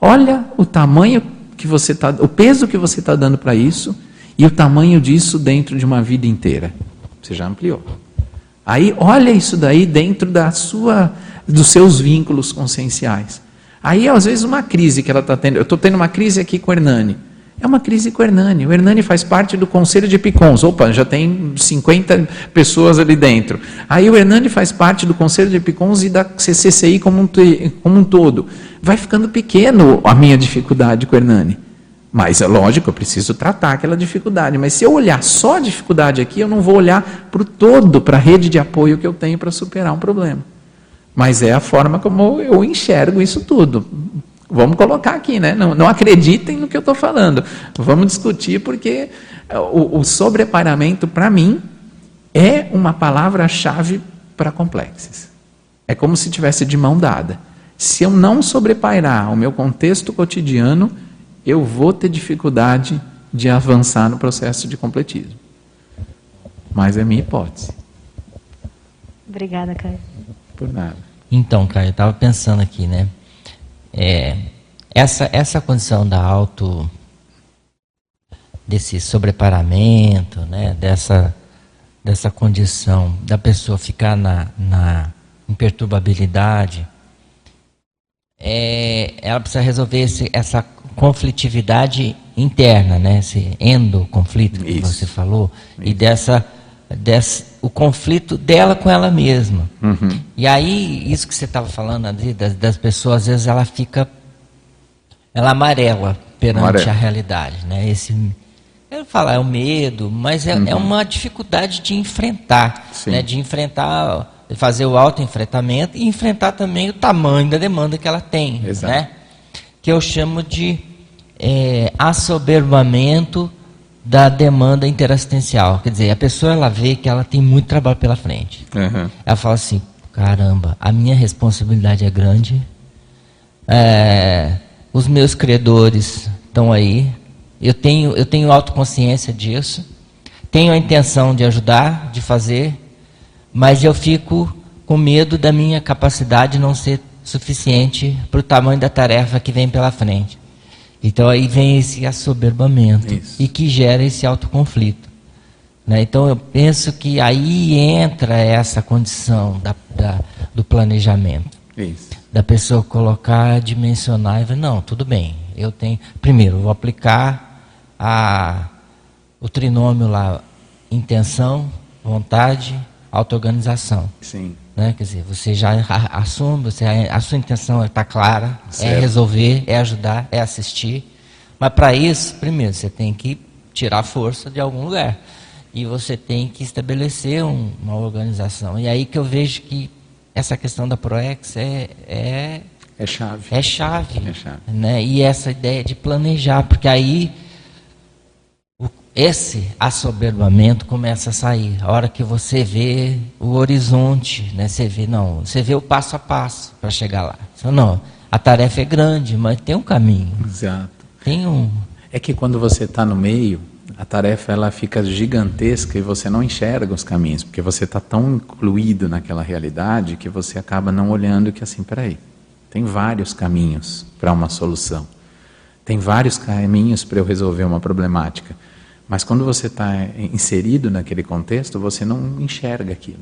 Olha o tamanho que você está, o peso que você está dando para isso e o tamanho disso dentro de uma vida inteira. Você já ampliou. Aí olha isso daí dentro da sua, dos seus vínculos conscienciais. Aí às vezes uma crise que ela está tendo, eu estou tendo uma crise aqui com o Hernani. É uma crise com o Hernani. O Hernani faz parte do Conselho de Picons. Opa, já tem 50 pessoas ali dentro. Aí o Hernani faz parte do Conselho de Picons e da CCCI como um, como um todo. Vai ficando pequeno a minha dificuldade com o Hernani. Mas é lógico, eu preciso tratar aquela dificuldade. Mas se eu olhar só a dificuldade aqui, eu não vou olhar para o todo, para a rede de apoio que eu tenho para superar um problema. Mas é a forma como eu enxergo isso tudo. Vamos colocar aqui, né? Não, não acreditem no que eu estou falando. Vamos discutir, porque o, o sobreparamento, para mim, é uma palavra-chave para complexes. É como se tivesse de mão dada. Se eu não sobrepairar o meu contexto cotidiano, eu vou ter dificuldade de avançar no processo de completismo. Mas é minha hipótese. Obrigada, Caio. Por nada. Então, Caio, eu estava pensando aqui, né? É, essa, essa condição da auto desse sobreparamento, né, dessa, dessa condição da pessoa ficar na, na imperturbabilidade, é, ela precisa resolver esse, essa conflitividade interna, né? esse endoconflito que Isso. você falou, Isso. e dessa, dessa, o conflito dela com ela mesma. Uhum. E aí, isso que você estava falando ali, das, das, pessoas, às vezes ela fica, ela amarela perante a realidade. Né? Esse, eu falar é o medo, mas é, é uhum. é uma dificuldade de enfrentar, né? de enfrentar fazer o autoenfrentamento e enfrentar também o tamanho da demanda que ela tem, Exato. né? Que eu chamo de é, assoberbamento da demanda interassistencial. Quer dizer, a pessoa ela vê que ela tem muito trabalho pela frente. Uhum. Ela fala assim, caramba, a minha responsabilidade é grande, é, os meus credores estão aí, eu tenho, eu tenho autoconsciência disso, tenho a intenção de ajudar, de fazer, mas eu fico com medo da minha capacidade não ser suficiente para o tamanho da tarefa que vem pela frente. Então aí vem esse assoberbamento Isso. e que gera esse autoconflito. Né? Então eu penso que aí entra essa condição da, da, do planejamento. Isso. Da pessoa colocar, dimensionar e ver, não, tudo bem, eu tenho. Primeiro, vou aplicar a, o trinômio lá, intenção, vontade, auto-organização. Sim. Né? Quer dizer, você já assume, você, a sua intenção está clara, é certo. é resolver, é ajudar, é assistir. Mas para isso, primeiro, você tem que tirar força de algum lugar. E você tem que estabelecer um, uma organização. E aí que eu vejo que essa questão da ProEx é, é é chave. É chave. É chave. Né? E essa ideia de planejar, porque aí esse assoberbamento começa a sair. A hora que você vê o horizonte, né? Você vê, não, você vê o passo a passo para chegar lá. Não, a tarefa é grande, mas tem um caminho. Exato. Tem um. É que quando você está no meio, a tarefa ela fica gigantesca e você não enxerga os caminhos, porque você está tão incluído naquela realidade que você acaba não olhando que assim, peraí, tem vários caminhos para uma solução. Tem vários caminhos para eu resolver uma problemática. Mas quando você está inserido naquele contexto, você não enxerga aquilo.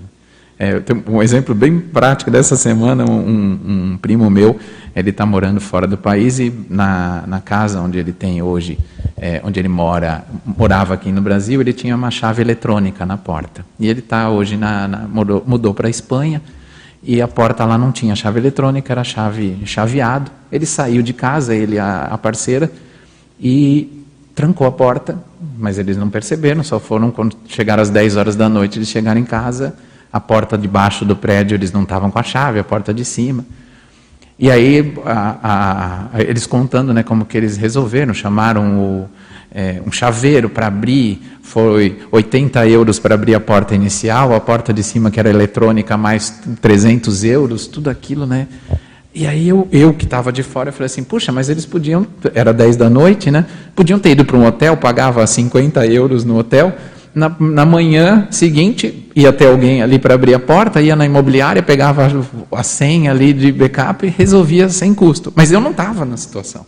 É, um exemplo bem prático dessa semana, um, um primo meu, ele está morando fora do país e na, na casa onde ele tem hoje, é, onde ele mora, morava aqui no Brasil, ele tinha uma chave eletrônica na porta. E ele está hoje na, na, mudou, mudou para a Espanha e a porta lá não tinha chave eletrônica, era chave chaveado. Ele saiu de casa, ele a, a parceira, e trancou a porta, mas eles não perceberam, só foram quando chegaram às 10 horas da noite, eles chegaram em casa, a porta de baixo do prédio eles não estavam com a chave, a porta de cima. E aí a, a, eles contando né, como que eles resolveram, chamaram o, é, um chaveiro para abrir, foi 80 euros para abrir a porta inicial, a porta de cima que era eletrônica mais 300 euros, tudo aquilo, né? E aí eu, eu que estava de fora, eu falei assim, puxa, mas eles podiam, era 10 da noite, né? Podiam ter ido para um hotel, pagava 50 euros no hotel, na, na manhã seguinte ia ter alguém ali para abrir a porta, ia na imobiliária, pegava a senha ali de backup e resolvia sem custo. Mas eu não estava na situação.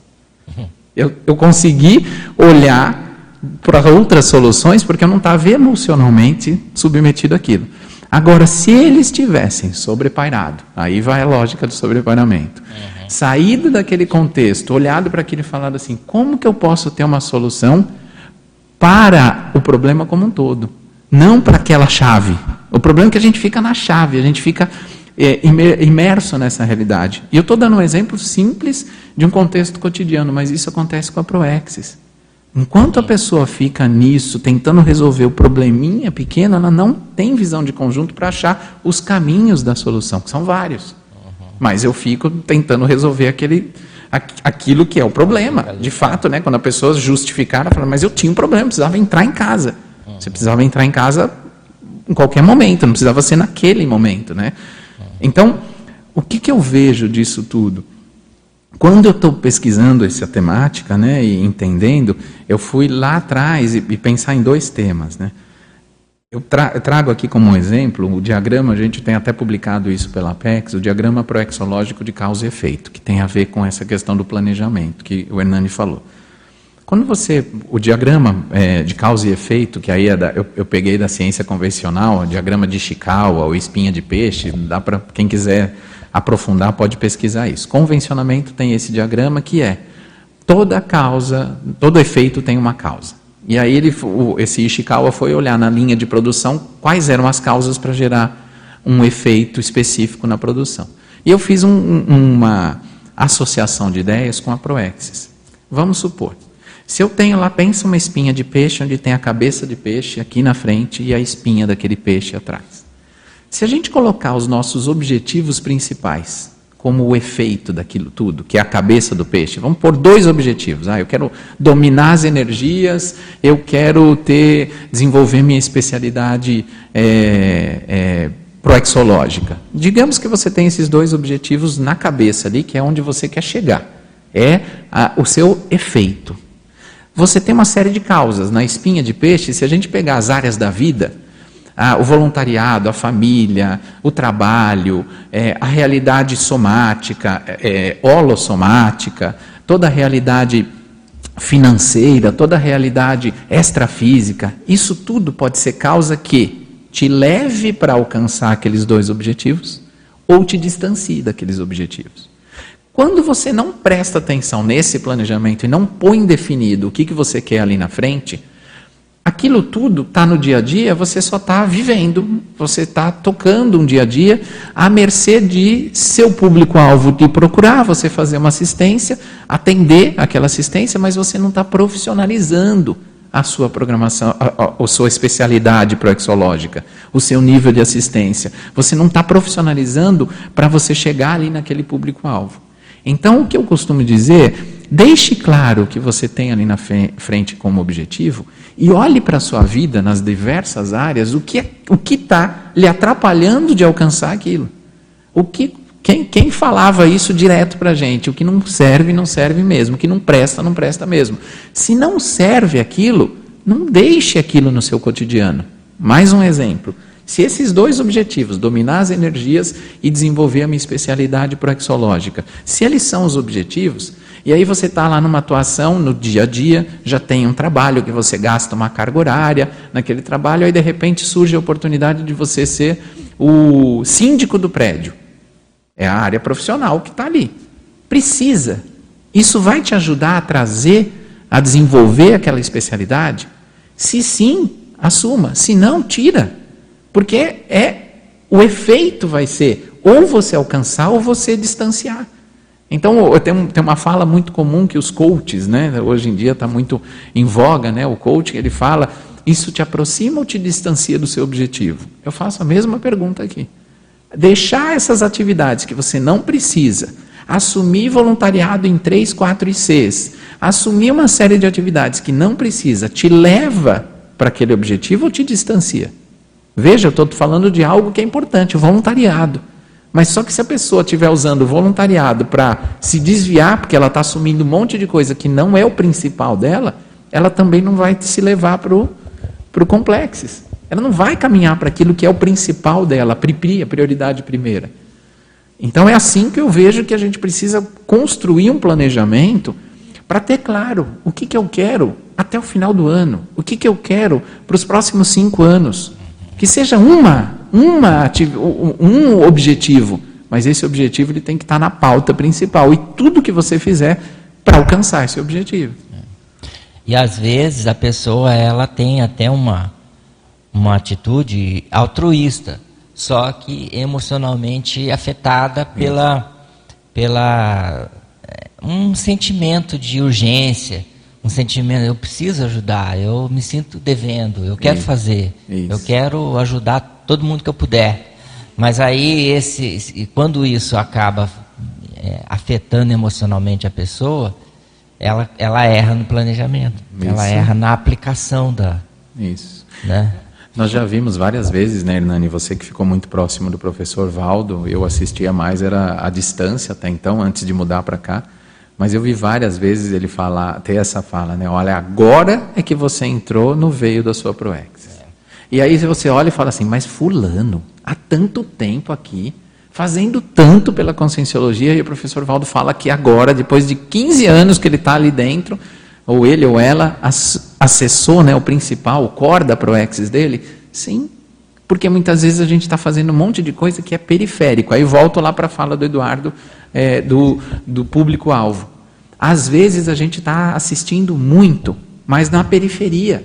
Eu, eu consegui olhar para outras soluções porque eu não estava emocionalmente submetido àquilo. Agora, se eles tivessem sobrepairado, aí vai a lógica do sobrepairamento. Uhum. Saído daquele contexto, olhado para aquilo e falado assim: como que eu posso ter uma solução para o problema como um todo? Não para aquela chave. O problema é que a gente fica na chave, a gente fica é, imerso nessa realidade. E eu estou dando um exemplo simples de um contexto cotidiano, mas isso acontece com a Proexis. Enquanto a pessoa fica nisso, tentando resolver o probleminha pequeno, ela não tem visão de conjunto para achar os caminhos da solução, que são vários. Mas eu fico tentando resolver aquele, aquilo que é o problema. De fato, né, quando a pessoa justificar, ela fala, mas eu tinha um problema, precisava entrar em casa. Você precisava entrar em casa em qualquer momento, não precisava ser naquele momento. Né? Então, o que, que eu vejo disso tudo? Quando eu estou pesquisando essa temática né, e entendendo, eu fui lá atrás e, e pensar em dois temas. Né? Eu, tra eu, trago aqui como um exemplo o diagrama, a gente tem até publicado isso pela Apex, o diagrama proexológico de causa e efeito, que tem a ver com essa questão do planejamento que o Hernani falou. Quando você, o diagrama é, de causa e efeito, que aí é da, eu, eu, peguei da ciência convencional, diagrama de Ishikawa ou espinha de peixe, dá para quem quiser aprofundar pode pesquisar isso. Convencionamento tem esse diagrama que é toda causa, todo efeito tem uma causa. E aí ele, esse Ishikawa foi olhar na linha de produção quais eram as causas para gerar um efeito específico na produção. E eu fiz um, uma associação de ideias com a Proexis. Vamos supor, se eu tenho lá, pensa uma espinha de peixe, onde tem a cabeça de peixe aqui na frente e a espinha daquele peixe atrás. Se a gente colocar os nossos objetivos principais como o efeito daquilo tudo, que é a cabeça do peixe, vamos pôr dois objetivos. Ah, eu quero dominar as energias, eu quero ter, desenvolver minha especialidade é, é, proexológica. Digamos que você tem esses dois objetivos na cabeça ali, que é onde você quer chegar. É a, o seu efeito você tem uma série de causas. Na espinha de peixe, se a gente pegar as áreas da vida, ah, o voluntariado, a família, o trabalho, é, a realidade somática, é, holossomática, toda a realidade financeira, toda a realidade extrafísica, isso tudo pode ser causa que te leve para alcançar aqueles dois objetivos ou te distancie daqueles objetivos. Quando você não presta atenção nesse planejamento e não põe definido o que, que você quer ali na frente, aquilo tudo está no dia a dia, você só está vivendo, você está tocando um dia a dia à mercê de seu público-alvo te procurar, você fazer uma assistência, atender aquela assistência, mas você não está profissionalizando a sua programação, a, a, a sua especialidade proexológica, o seu nível de assistência. Você não está profissionalizando para você chegar ali naquele público-alvo. Então, o que eu costumo dizer, deixe claro o que você tem ali na frente como objetivo e olhe para a sua vida nas diversas áreas o que é, o que está lhe atrapalhando de alcançar aquilo. O que quem, quem falava isso direto para a gente? O que não serve, não serve mesmo. O que não presta, não presta mesmo. Se não serve aquilo, não deixe aquilo no seu cotidiano. Mais um exemplo. Se esses dois objetivos, dominar as energias e desenvolver a minha especialidade proexológica, se eles são os objetivos, e aí você está lá numa atuação no dia a dia, já tem um trabalho que você gasta uma carga horária naquele trabalho, aí de repente surge a oportunidade de você ser o síndico do prédio. É a área profissional que está ali. Precisa. Isso vai te ajudar a trazer, a desenvolver aquela especialidade? Se sim, assuma. Se não, tira. Porque é o efeito vai ser ou você alcançar ou você distanciar. Então, tem, tem uma fala muito comum que os coaches, né, hoje em dia está muito em voga, né, o coach, ele fala, isso te aproxima ou te distancia do seu objetivo? Eu faço a mesma pergunta aqui. Deixar essas atividades que você não precisa, assumir voluntariado em 3, 4 ICs, assumir uma série de atividades que não precisa, te leva para aquele objetivo ou te distancia? Veja, eu estou falando de algo que é importante, o voluntariado. Mas só que se a pessoa estiver usando o voluntariado para se desviar, porque ela está assumindo um monte de coisa que não é o principal dela, ela também não vai se levar para o complexo. Ela não vai caminhar para aquilo que é o principal dela, a prioridade primeira. Então é assim que eu vejo que a gente precisa construir um planejamento para ter claro o que, que eu quero até o final do ano, o que, que eu quero para os próximos cinco anos. Que seja uma, uma um objetivo, mas esse objetivo ele tem que estar na pauta principal e tudo que você fizer para alcançar esse objetivo. E às vezes a pessoa ela tem até uma uma atitude altruísta, só que emocionalmente afetada pela pela eh, um sentimento de urgência um sentimento, eu preciso ajudar, eu me sinto devendo, eu quero Isso. fazer, Isso. eu quero ajudar todo mundo que eu puder. Mas aí, esse, quando isso acaba é, afetando emocionalmente a pessoa, ela, ela erra no planejamento, Isso. ela erra na aplicação da. Isso. Né? Nós já vimos várias vezes, né, Hernani? Você que ficou muito próximo do professor Valdo, eu assistia mais, era a distância até então, antes de mudar para cá. Mas eu vi várias vezes ele falar, ter essa fala, né? Olha, agora é que você entrou no veio da sua Proex. É. E aí você olha e fala assim, mas fulano, há tanto tempo aqui, fazendo tanto pela conscienciologia, e o professor Valdo fala que agora, depois de 15 anos que ele está ali dentro, ou ele ou ela acessou né, o principal, o core da Proexis dele? Sim, porque muitas vezes a gente está fazendo um monte de coisa que é periférico. Aí volto lá para a fala do Eduardo, é, do, do público-alvo. Às vezes a gente está assistindo muito, mas na periferia.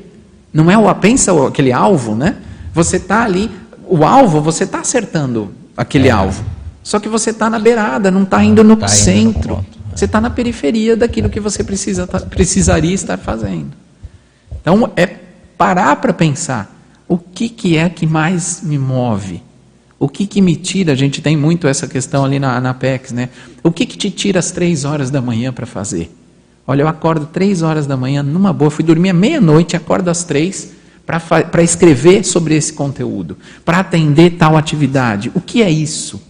Não é o pensa aquele alvo, né? Você está ali, o alvo, você está acertando aquele é. alvo. Só que você está na beirada, não está indo no tá centro. Indo no você está na periferia daquilo que você precisa, tá, precisaria estar fazendo. Então, é parar para pensar o que, que é que mais me move. O que, que me tira? A gente tem muito essa questão ali na, na PEX, né? O que, que te tira às três horas da manhã para fazer? Olha, eu acordo três horas da manhã, numa boa, fui dormir à meia-noite, acordo às três para escrever sobre esse conteúdo, para atender tal atividade. O que é isso?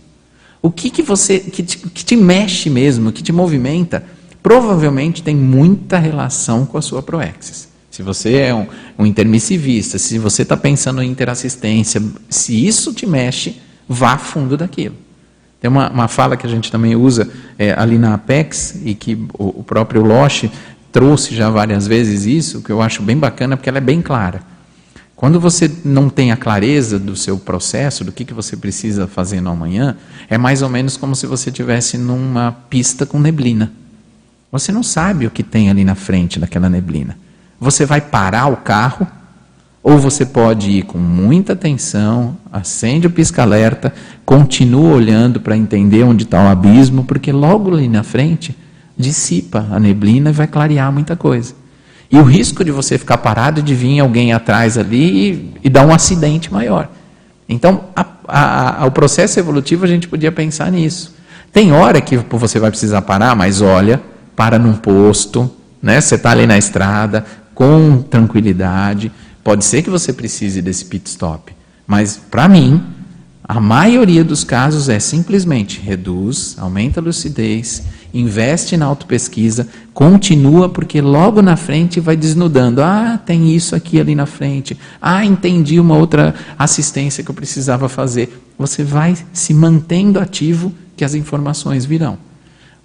O que, que você que te, que te mexe mesmo, que te movimenta, provavelmente tem muita relação com a sua proexis. Se você é um, um intermissivista, se você está pensando em interassistência, se isso te mexe, vá fundo daquilo. Tem uma, uma fala que a gente também usa é, ali na Apex, e que o, o próprio Loche trouxe já várias vezes isso, que eu acho bem bacana, porque ela é bem clara. Quando você não tem a clareza do seu processo, do que, que você precisa fazer no amanhã, é mais ou menos como se você estivesse numa pista com neblina. Você não sabe o que tem ali na frente daquela neblina. Você vai parar o carro, ou você pode ir com muita atenção, acende o pisca-alerta, continua olhando para entender onde está o abismo, porque logo ali na frente dissipa a neblina e vai clarear muita coisa. E o risco de você ficar parado de vir alguém atrás ali e, e dar um acidente maior. Então, a, a, a, o processo evolutivo a gente podia pensar nisso. Tem hora que você vai precisar parar, mas olha, para num posto, né? Você está ali na estrada, com tranquilidade. Pode ser que você precise desse pit stop, mas para mim, a maioria dos casos é simplesmente reduz, aumenta a lucidez, investe na autopesquisa, continua, porque logo na frente vai desnudando. Ah, tem isso aqui ali na frente. Ah, entendi uma outra assistência que eu precisava fazer. Você vai se mantendo ativo que as informações virão.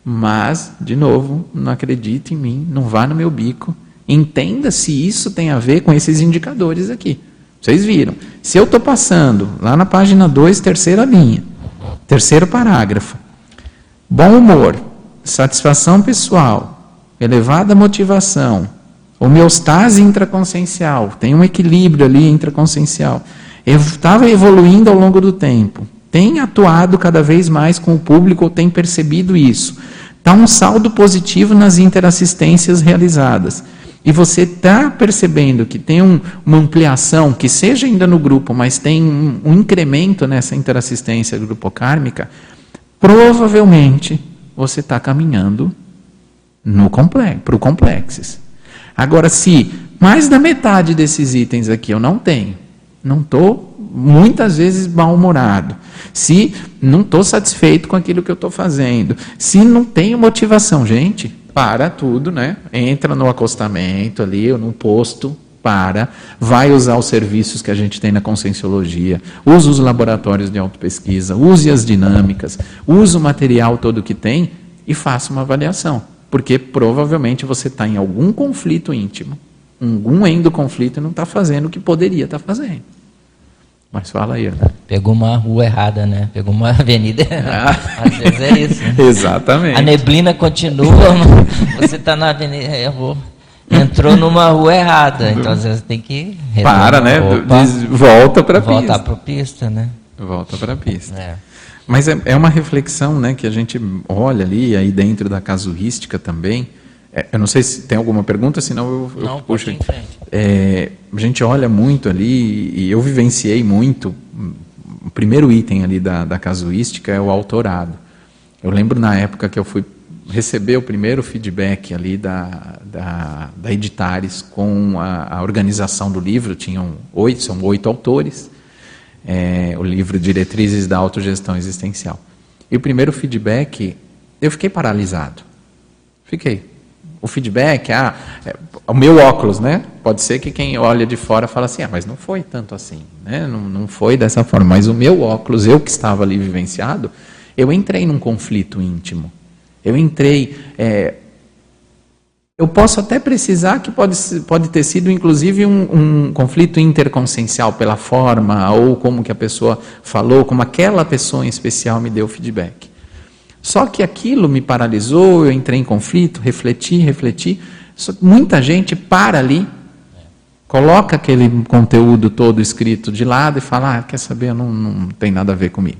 Mas, de novo, não acredite em mim, não vá no meu bico. Entenda se isso tem a ver com esses indicadores aqui. Vocês viram. Se eu estou passando lá na página 2, terceira linha, terceiro parágrafo, bom humor, satisfação pessoal, elevada motivação, homeostase intraconsciencial, tem um equilíbrio ali intraconsciencial. Eu estava evoluindo ao longo do tempo, tem atuado cada vez mais com o público ou tem percebido isso. Está um saldo positivo nas interassistências realizadas e você está percebendo que tem um, uma ampliação, que seja ainda no grupo, mas tem um, um incremento nessa interassistência grupocármica, provavelmente você está caminhando para o complexo. Agora, se mais da metade desses itens aqui eu não tenho, não estou muitas vezes mal-humorado, se não estou satisfeito com aquilo que eu estou fazendo, se não tenho motivação, gente, para tudo, né? Entra no acostamento ali, ou no posto, para, vai usar os serviços que a gente tem na conscienciologia, use os laboratórios de autopesquisa, use as dinâmicas, use o material todo que tem e faça uma avaliação. Porque provavelmente você está em algum conflito íntimo, algum endoconflito e não está fazendo o que poderia estar tá fazendo. Mas fala aí. Né? Pegou uma rua errada, né? Pegou uma avenida errada. Ah. Às vezes é isso. Né? Exatamente. A neblina continua, você está na avenida, errou. Entrou numa rua errada. Então às vezes tem que. Para, né? Opa, volta para a pista. Voltar para a pista, né? Volta para a pista. É. Mas é, é uma reflexão né, que a gente olha ali, aí dentro da casuística também. É, eu não sei se tem alguma pergunta, senão eu, eu não, puxo. É, a gente olha muito ali, e eu vivenciei muito. O primeiro item ali da, da casuística é o autorado. Eu lembro na época que eu fui receber o primeiro feedback ali da, da, da Editares com a, a organização do livro, tinham oito, são oito autores, é, o livro Diretrizes da Autogestão Existencial. E o primeiro feedback, eu fiquei paralisado. Fiquei o feedback, ah, é, o meu óculos, né? Pode ser que quem olha de fora fala assim, ah, mas não foi tanto assim, né? Não, não foi dessa forma. Mas o meu óculos, eu que estava ali vivenciado, eu entrei num conflito íntimo. Eu entrei, é, Eu posso até precisar que pode, pode ter sido, inclusive, um, um, conflito interconsciencial pela forma ou como que a pessoa falou, como aquela pessoa em especial me deu feedback. Só que aquilo me paralisou, eu entrei em conflito, refleti, refleti. Muita gente para ali, coloca aquele conteúdo todo escrito de lado e fala: ah, quer saber, não, não tem nada a ver comigo.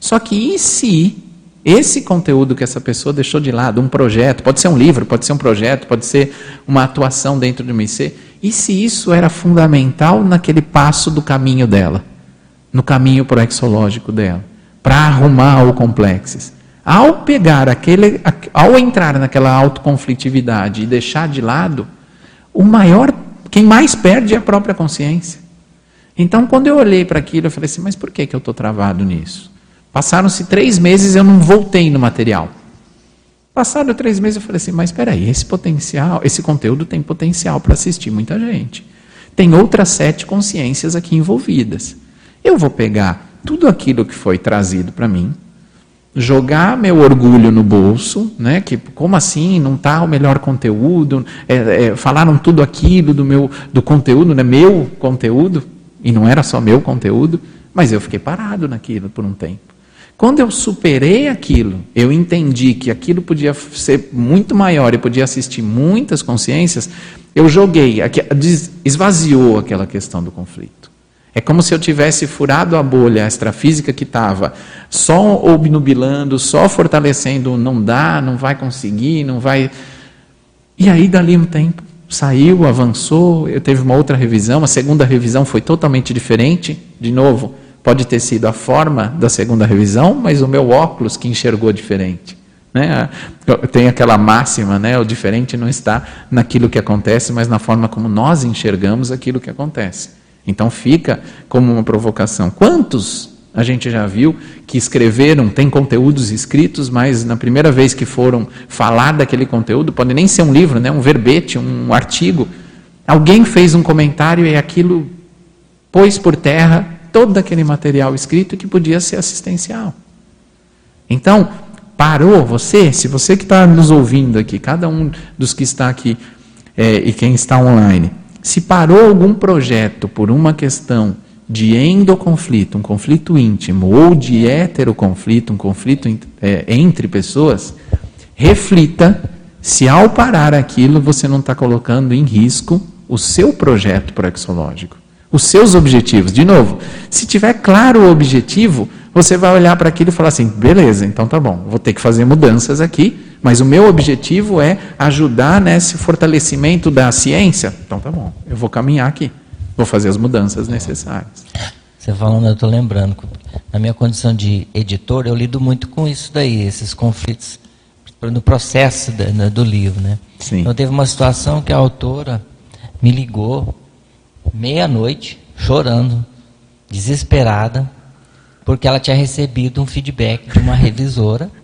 Só que e se esse conteúdo que essa pessoa deixou de lado, um projeto, pode ser um livro, pode ser um projeto, pode ser uma atuação dentro de uma IC, e se isso era fundamental naquele passo do caminho dela, no caminho proexológico dela, para arrumar o complexo? Ao pegar aquele, ao entrar naquela autoconflitividade e deixar de lado, o maior, quem mais perde é a própria consciência. Então, quando eu olhei para aquilo, eu falei assim: mas por que, que eu estou travado nisso? Passaram-se três meses eu não voltei no material. Passaram três meses eu falei assim, mas espera aí, esse potencial, esse conteúdo tem potencial para assistir muita gente. Tem outras sete consciências aqui envolvidas. Eu vou pegar tudo aquilo que foi trazido para mim, jogar meu orgulho no bolso, né? Que como assim não está o melhor conteúdo? É, é, falaram tudo aquilo do meu do conteúdo, né? Meu conteúdo e não era só meu conteúdo, mas eu fiquei parado naquilo por um tempo. Quando eu superei aquilo, eu entendi que aquilo podia ser muito maior e podia assistir muitas consciências, eu joguei, esvaziou aquela questão do conflito. É como se eu tivesse furado a bolha extrafísica que estava só obnubilando, só fortalecendo, não dá, não vai conseguir, não vai. E aí, dali um tempo, saiu, avançou, eu teve uma outra revisão, a segunda revisão foi totalmente diferente, de novo Pode ter sido a forma da segunda revisão, mas o meu óculos que enxergou diferente. Né? Tem aquela máxima, né? o diferente não está naquilo que acontece, mas na forma como nós enxergamos aquilo que acontece. Então fica como uma provocação. Quantos a gente já viu que escreveram, tem conteúdos escritos, mas na primeira vez que foram falar daquele conteúdo, pode nem ser um livro, né? um verbete, um artigo, alguém fez um comentário e aquilo pôs por terra todo aquele material escrito que podia ser assistencial. Então, parou você, se você que está nos ouvindo aqui, cada um dos que está aqui é, e quem está online, se parou algum projeto por uma questão de endoconflito, um conflito íntimo, ou de heteroconflito, um conflito é, entre pessoas, reflita se ao parar aquilo você não está colocando em risco o seu projeto proexológico os seus objetivos. De novo, se tiver claro o objetivo, você vai olhar para aquilo e falar assim: beleza, então tá bom, vou ter que fazer mudanças aqui, mas o meu objetivo é ajudar nesse fortalecimento da ciência. Então tá bom, eu vou caminhar aqui, vou fazer as mudanças necessárias. Você falando, eu estou lembrando, na minha condição de editor, eu lido muito com isso daí, esses conflitos no processo do livro, né? Sim. Então teve uma situação que a autora me ligou meia-noite, chorando, desesperada, porque ela tinha recebido um feedback de uma revisora.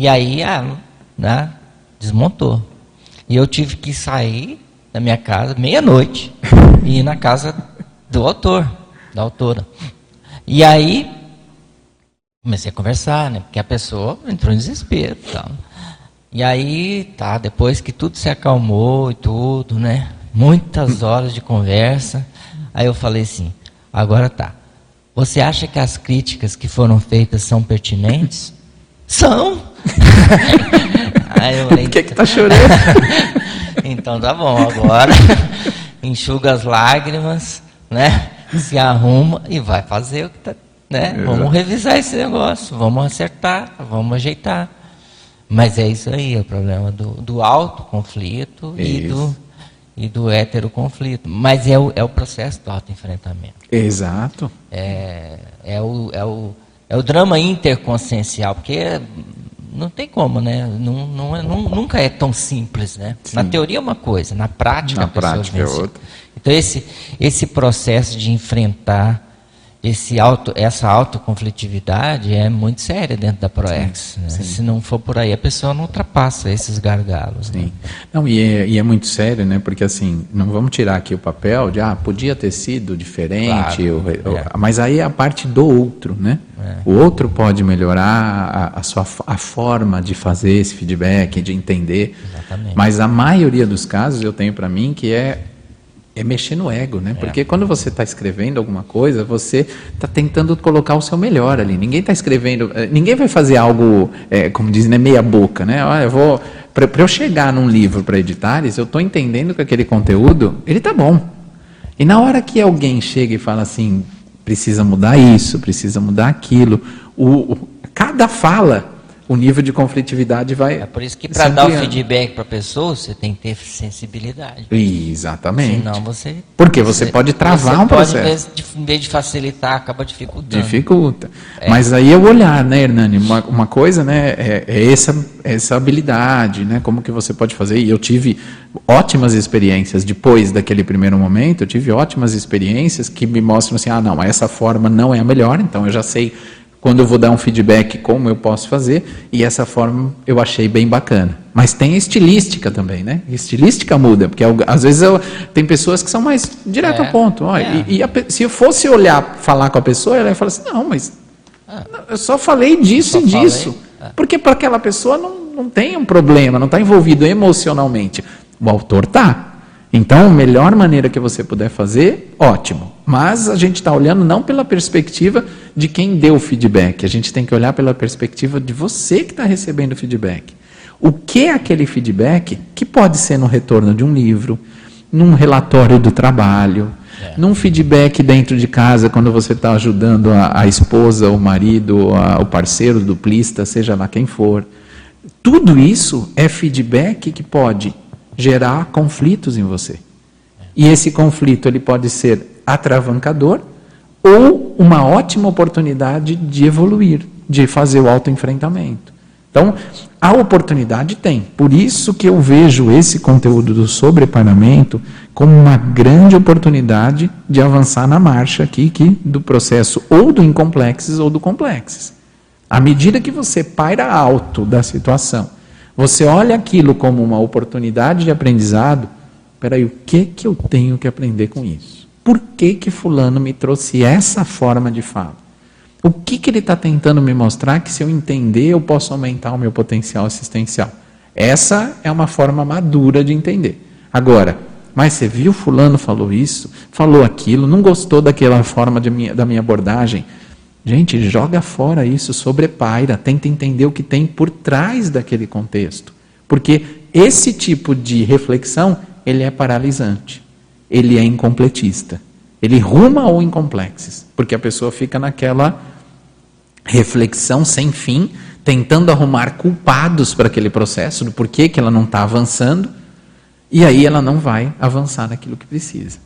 E aí, ah, né, desmontou. E eu tive que sair da minha casa meia-noite e ir na casa do autor, da autora. E aí comecei a conversar, né? Porque a pessoa entrou em desespero, tal. E aí, tá, depois que tudo se acalmou e tudo, né? muitas horas de conversa. Aí eu falei assim: agora tá. Você acha que as críticas que foram feitas são pertinentes? São! Aí eu falei, Por que que tá chorando? então tá bom, agora enxuga as lágrimas, né? Se arruma e vai fazer o que tá, né? Vamos revisar esse negócio, vamos acertar, vamos ajeitar. Mas é isso aí, é o problema do, do autoconflito e do e do hétero conflito. Mas é o, é o processo do autoenfrentamento. Exato. É, é, o, é, o, é o drama interconsciencial, porque não tem como, né? Não, não, é, não, nunca é tão simples, né? Sim. Na teoria é uma coisa, na prática na prática é outra. Então esse, esse processo de enfrentar esse auto, essa autoconflitividade é muito séria dentro da ProEx. Sim, né? sim. Se não for por aí, a pessoa não ultrapassa esses gargalos. Né? Sim. Né? Não, e é, e é, muito sério, né? Porque assim, não vamos tirar aqui o papel de ah, podia ter sido diferente, claro, ou, é. mas aí é a parte do outro, né? É. O outro pode melhorar a, a, sua a forma de fazer esse feedback, de entender. Exatamente. Mas a maioria dos casos eu tenho para mim que é é mexer no ego, né? Porque é. quando você está escrevendo alguma coisa, você está tentando colocar o seu melhor ali. Ninguém está escrevendo, eh, ninguém vai fazer algo, é, como dizem, né, meia boca, né? Olha, eu vou para eu chegar num livro para editares, eu estou entendendo que aquele conteúdo ele tá bom. E na hora que alguém chega e fala assim, precisa mudar isso, precisa mudar aquilo, o, o cada fala o nível de conflitividade vai. É por isso que para dar o feedback para a pessoa, você tem que ter sensibilidade. Exatamente. Senão você. Porque você, você pode travar você um pode, processo. Em vez de facilitar, acaba dificultando. Dificulta. É. Mas aí é o olhar, né, Hernani? Uma, uma coisa né, é, é, essa, essa habilidade, né? Como que você pode fazer. E eu tive ótimas experiências depois daquele primeiro momento, eu tive ótimas experiências que me mostram assim: ah, não, essa forma não é a melhor, então eu já sei quando eu vou dar um feedback, como eu posso fazer, e essa forma eu achei bem bacana. Mas tem estilística também, né? Estilística muda, porque às vezes eu, tem pessoas que são mais direto é, ao ponto. Ó, é. E, e a, se eu fosse olhar, falar com a pessoa, ela ia falar assim: não, mas ah. eu só falei disso só e falei. disso. É. Porque para aquela pessoa não, não tem um problema, não está envolvido emocionalmente. O autor tá. Então, a melhor maneira que você puder fazer, ótimo. Mas a gente está olhando não pela perspectiva de quem deu o feedback, a gente tem que olhar pela perspectiva de você que está recebendo o feedback. O que é aquele feedback que pode ser no retorno de um livro, num relatório do trabalho, é. num feedback dentro de casa, quando você está ajudando a, a, esposa, o marido, a, o parceiro, o duplista, seja lá quem for. Tudo isso é feedback que pode gerar conflitos em você. E esse conflito ele pode ser atravancador ou uma ótima oportunidade de evoluir, de fazer o autoenfrentamento. Então, a oportunidade tem. Por isso que eu vejo esse conteúdo do sobreparamento como uma grande oportunidade de avançar na marcha aqui que, do processo ou do incomplexes ou do complexes. À medida que você paira alto da situação você olha aquilo como uma oportunidade de aprendizado. Peraí, o que que eu tenho que aprender com isso? Por que que fulano me trouxe essa forma de fala? O que que ele está tentando me mostrar que se eu entender eu posso aumentar o meu potencial assistencial? Essa é uma forma madura de entender. Agora, mas você viu fulano falou isso, falou aquilo, não gostou daquela forma minha, da minha abordagem? Gente, joga fora isso, sobrepaira, tenta entender o que tem por trás daquele contexto. Porque esse tipo de reflexão, ele é paralisante. Ele é incompletista. Ele ruma ao incomplexes, porque a pessoa fica naquela reflexão sem fim, tentando arrumar culpados para aquele processo, do porquê que ela não está avançando, e aí ela não vai avançar naquilo que precisa.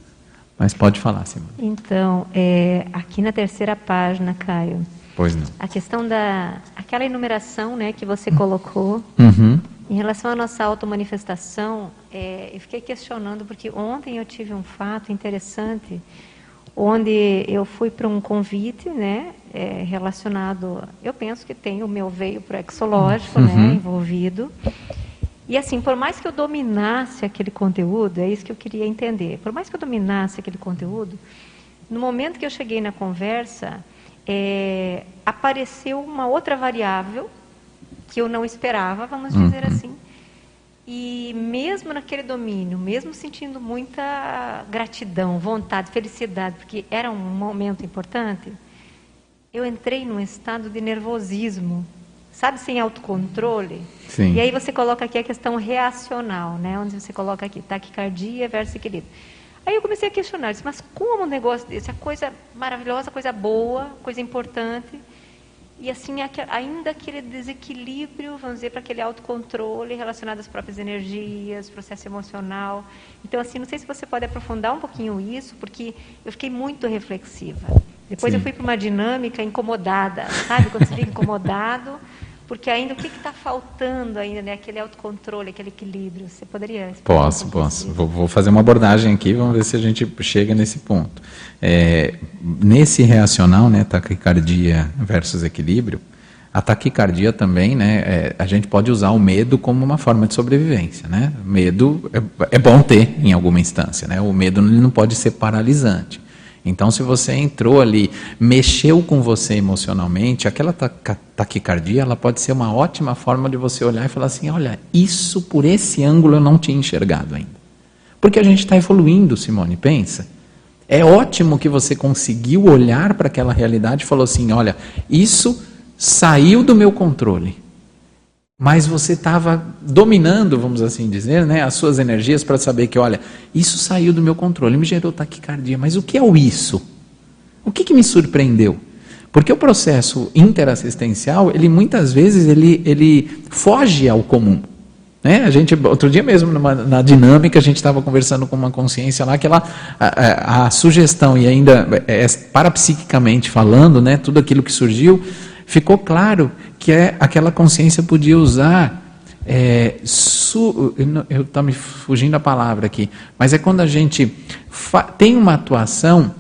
Mas pode falar, Simone. Então, é, aqui na terceira página, Caio. Pois não. A questão da. aquela enumeração né, que você colocou. Uhum. Em relação à nossa automanifestação, é, eu fiquei questionando, porque ontem eu tive um fato interessante, onde eu fui para um convite né, é, relacionado. Eu penso que tem o meu veio proexológico né, uhum. né, envolvido. E assim, por mais que eu dominasse aquele conteúdo, é isso que eu queria entender. Por mais que eu dominasse aquele conteúdo, no momento que eu cheguei na conversa, é, apareceu uma outra variável que eu não esperava, vamos uhum. dizer assim. E mesmo naquele domínio, mesmo sentindo muita gratidão, vontade, felicidade, porque era um momento importante, eu entrei num estado de nervosismo sabe, sem autocontrole. Sim. E aí você coloca aqui a questão reacional, né? Onde você coloca aqui taquicardia versus equilíbrio. Aí eu comecei a questionar, mas como um negócio desse, a coisa maravilhosa, coisa boa, coisa importante, e assim ainda aquele desequilíbrio, vamos dizer, para aquele autocontrole relacionado às próprias energias, processo emocional. Então, assim, não sei se você pode aprofundar um pouquinho isso, porque eu fiquei muito reflexiva. Depois Sim. eu fui para uma dinâmica incomodada, sabe? Quando você fica incomodado, porque ainda o que está faltando ainda, né? Aquele autocontrole, aquele equilíbrio. Você poderia? Posso, posso. Vou, vou, fazer uma abordagem aqui, vamos ver se a gente chega nesse ponto. É, nesse reacional, né, taquicardia versus equilíbrio, a taquicardia também, né, é, a gente pode usar o medo como uma forma de sobrevivência, né? Medo é, é bom ter em alguma instância, né? O medo não pode ser paralisante. Então, se você entrou ali, mexeu com você emocionalmente, aquela taquicardia, ela pode ser uma ótima forma de você olhar e falar assim: olha, isso por esse ângulo eu não tinha enxergado ainda. Porque a gente está evoluindo, Simone, pensa. É ótimo que você conseguiu olhar para aquela realidade e falou assim: olha, isso saiu do meu controle mas você estava dominando, vamos assim dizer, né, as suas energias para saber que, olha, isso saiu do meu controle, me gerou taquicardia, mas o que é o isso? O que, que me surpreendeu? Porque o processo interassistencial, ele muitas vezes ele, ele foge ao comum. Né? A gente, outro dia mesmo, numa, na dinâmica, a gente estava conversando com uma consciência lá que ela, a, a, a sugestão, e ainda é, parapsiquicamente falando, né, tudo aquilo que surgiu, ficou claro que é aquela consciência podia usar. É, su, eu estou me fugindo a palavra aqui, mas é quando a gente tem uma atuação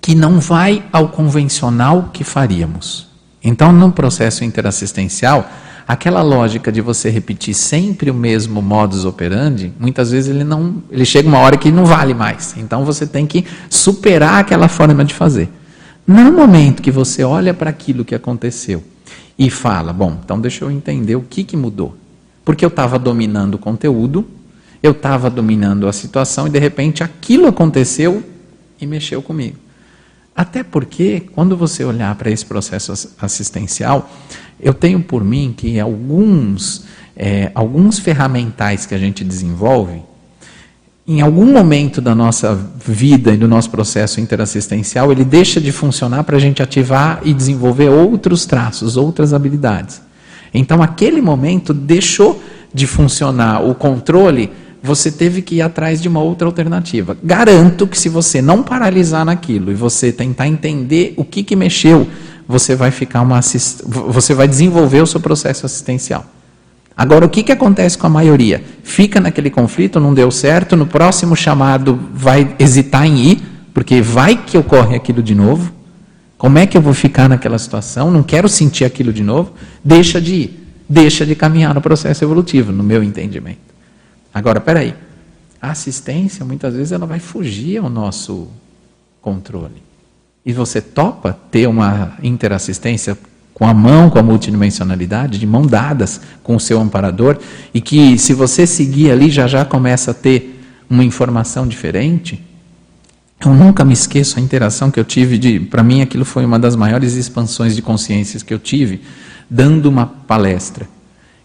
que não vai ao convencional que faríamos. Então, no processo interassistencial, aquela lógica de você repetir sempre o mesmo modus operandi, muitas vezes ele não, ele chega uma hora que não vale mais. Então você tem que superar aquela forma de fazer. No momento que você olha para aquilo que aconteceu e fala: bom, então deixa eu entender o que, que mudou. Porque eu estava dominando o conteúdo, eu estava dominando a situação e de repente aquilo aconteceu e mexeu comigo. Até porque, quando você olhar para esse processo assistencial, eu tenho por mim que alguns, é, alguns ferramentais que a gente desenvolve, em algum momento da nossa vida e do nosso processo interassistencial, ele deixa de funcionar para a gente ativar e desenvolver outros traços, outras habilidades. Então, aquele momento deixou de funcionar o controle, você teve que ir atrás de uma outra alternativa. Garanto que se você não paralisar naquilo e você tentar entender o que, que mexeu, você vai ficar uma assist... você vai desenvolver o seu processo assistencial. Agora, o que, que acontece com a maioria? Fica naquele conflito, não deu certo, no próximo chamado vai hesitar em ir, porque vai que ocorre aquilo de novo. Como é que eu vou ficar naquela situação? Não quero sentir aquilo de novo. Deixa de ir, deixa de caminhar no processo evolutivo, no meu entendimento. Agora, peraí. A assistência, muitas vezes, ela vai fugir ao nosso controle. E você topa ter uma interassistência com a mão, com a multidimensionalidade, de mão dadas com o seu amparador, e que se você seguir ali já já começa a ter uma informação diferente. Eu nunca me esqueço a interação que eu tive de, para mim aquilo foi uma das maiores expansões de consciências que eu tive, dando uma palestra.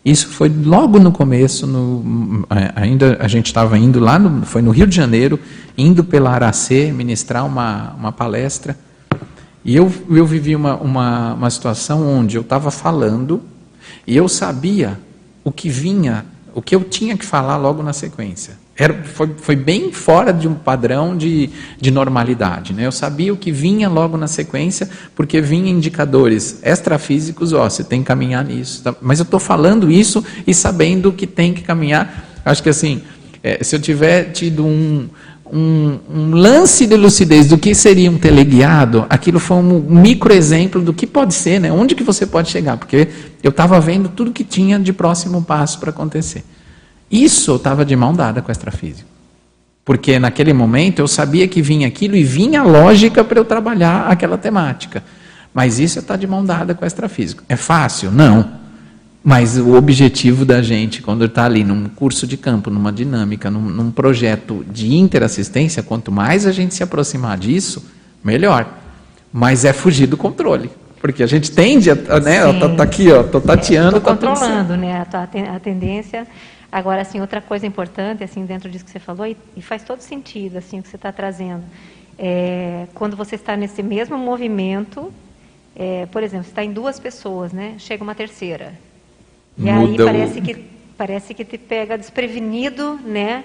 Isso foi logo no começo, no, ainda a gente estava indo lá, no, foi no Rio de Janeiro, indo pela Aracê ministrar uma, uma palestra e eu, eu vivi uma, uma, uma situação onde eu estava falando e eu sabia o que vinha, o que eu tinha que falar logo na sequência. Era, foi, foi bem fora de um padrão de, de normalidade. Né? Eu sabia o que vinha logo na sequência, porque vinha indicadores extrafísicos, ó, você tem que caminhar nisso. Tá? Mas eu estou falando isso e sabendo que tem que caminhar. Acho que assim, é, se eu tiver tido um, um, um, lance de lucidez do que seria um teleguiado, aquilo foi um micro exemplo do que pode ser, né? onde que você pode chegar, porque eu estava vendo tudo que tinha de próximo passo para acontecer. Isso eu estava de mão dada com o extrafísico. Porque naquele momento eu sabia que vinha aquilo e vinha a lógica para eu trabalhar aquela temática. Mas isso está de mão dada com o extrafísico. É fácil? Não. Mas o objetivo da gente, quando está ali num curso de campo, numa dinâmica, num, num, projeto de interassistência, quanto mais a gente se aproximar disso, melhor. Mas é fugir do controle. Porque a gente tende a. Né, tá, tá, aqui, ó, tô tateando. Estou tá controlando né, a, a tendência. Agora, assim, outra coisa importante, assim, dentro disso que você falou, e, e faz todo sentido, assim, o que você está trazendo. É, quando você está nesse mesmo movimento, é, por exemplo, está em duas pessoas, né? Chega uma terceira. E aí parece, o... que, parece que te pega desprevenido, né?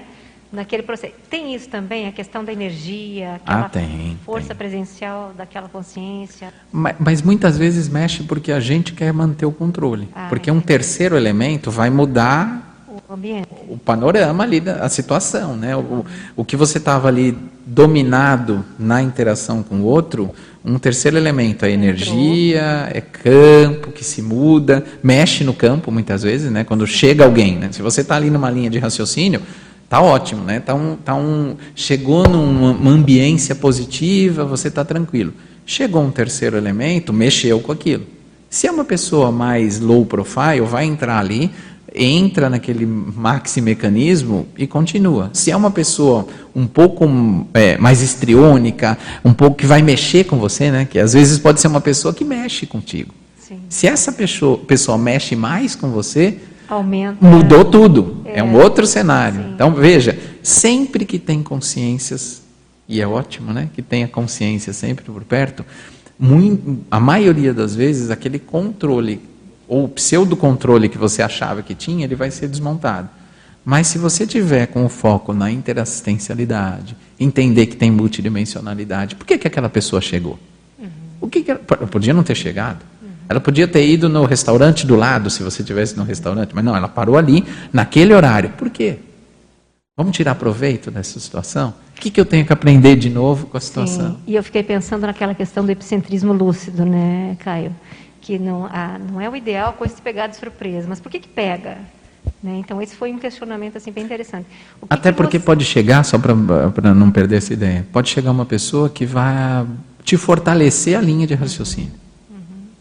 naquele processo. Tem isso também, a questão da energia, aquela ah, tem, força tem. presencial daquela consciência. Mas, mas, muitas vezes mexe porque a gente quer manter o controle. Ah, porque um terceiro elemento vai mudar o ambiente. O panorama ali, a situação, né? O, o que você estava ali dominado na interação com o outro, um terceiro elemento é energia, é campo que se muda, mexe no campo muitas vezes, né? Quando chega alguém, né? Se você está ali numa linha de raciocínio, tá ótimo, né? Tá um, tá um, chegou numa ambiência positiva, você está tranquilo. Chegou um terceiro elemento, mexeu com aquilo. Se é uma pessoa mais low profile, vai entrar ali, entra naquele maxi mecanismo e continua. Se é uma pessoa um pouco é, mais estriônica, um pouco que vai mexer com você, né? Que às vezes pode ser uma pessoa que mexe contigo. Sim. Se essa pessoa, pessoa mexe mais com você, Aumenta. mudou tudo. É, É. um outro cenário. Sim. Então veja, sempre que tem consciências e é ótimo, né? Que tenha consciência sempre por perto. mui- a maioria das vezes aquele controle ou pseudo-controle que você achava que tinha, ele vai ser desmontado. Mas se você tiver com o foco na interassistencialidade, entender que tem multidimensionalidade, por que, que aquela pessoa chegou? O que, que ela, ela podia não ter chegado? Ela podia ter ido no restaurante do lado, se você tivesse no restaurante, mas não, ela parou ali, naquele horário. Por quê? Vamos tirar proveito dessa situação? O que, que eu tenho que aprender de novo com a situação? Sim. E eu fiquei pensando naquela questão do epicentrismo lúcido, né, Caio? Que não, ah, não é o ideal a coisa se pegar de surpresa, mas por que, que pega? Né? Então, esse foi um questionamento assim, bem interessante. Que Até que porque você- pode chegar, só para não perder essa ideia, pode chegar uma pessoa que vai te fortalecer a linha de raciocínio.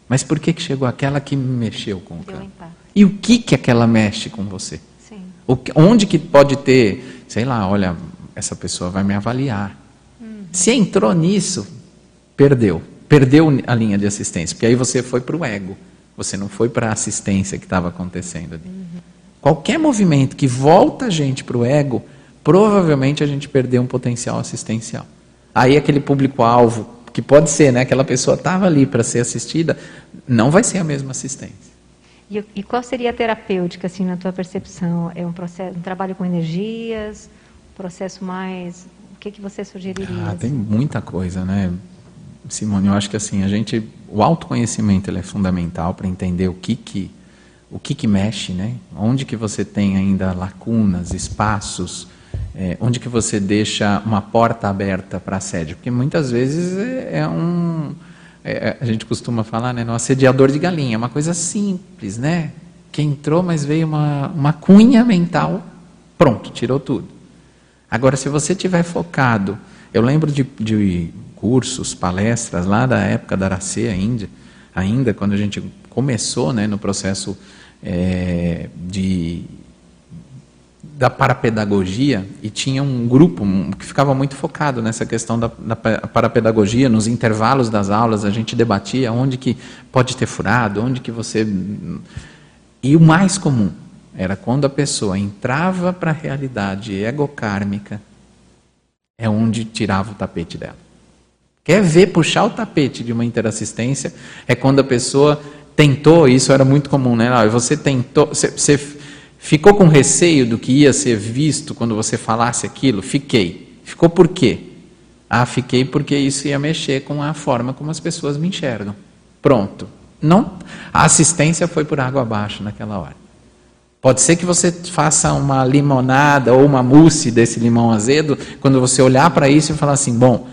Mas por que, que chegou aquela que mexeu com o impacto. E o que, que aquela mexe com você? Sim. Que- onde que pode ter, sei lá, olha, essa pessoa vai me avaliar. Se entrou nisso, perdeu. Perdeu a linha de assistência, porque aí você foi para o ego. Você não foi para a assistência que estava acontecendo ali. Qualquer movimento que volta a gente para o ego, provavelmente a gente perdeu um potencial assistencial. Aí aquele público-alvo, que pode ser, né? Aquela pessoa estava ali para ser assistida, não vai ser a mesma assistência. E, e qual seria a terapêutica, assim, na tua percepção? É um processo, um trabalho com energias, um processo mais... O que, que você sugeriria? Ah, tem muita coisa, né? Simone, eu acho que assim, a gente, o autoconhecimento ele é fundamental para entender o que que o que que mexe, né? Onde que você tem ainda lacunas, espaços, é, onde que você deixa uma porta aberta para assédio? Porque muitas vezes é, é um é, a gente costuma falar, né, no assediador de galinha, é uma coisa simples, né? Que entrou, mas veio uma, uma cunha mental, pronto, tirou tudo. Agora, se você tiver focado, eu lembro de, de cursos, palestras lá da época da Aracê ainda, ainda quando a gente começou né, no processo é, de da parapedagogia e tinha um grupo que ficava muito focado nessa questão da, da pa- parapedagogia, nos intervalos das aulas a gente debatia onde que pode ter furado, onde que você... E o mais comum era quando a pessoa entrava para a realidade egocármica, é onde tirava o tapete dela. Quer ver puxar o tapete de uma interassistência é quando a pessoa tentou, isso era muito comum, né? Ah, Você tentou, você, você ficou com receio do que ia ser visto quando você falasse aquilo? Fiquei. Ficou por quê? Ah, fiquei porque isso ia mexer com a forma como as pessoas me enxergam. Pronto. Não, a assistência foi por água abaixo naquela hora. Pode ser que você faça uma limonada ou uma mousse desse limão azedo, quando você olhar para isso e falar assim: bom,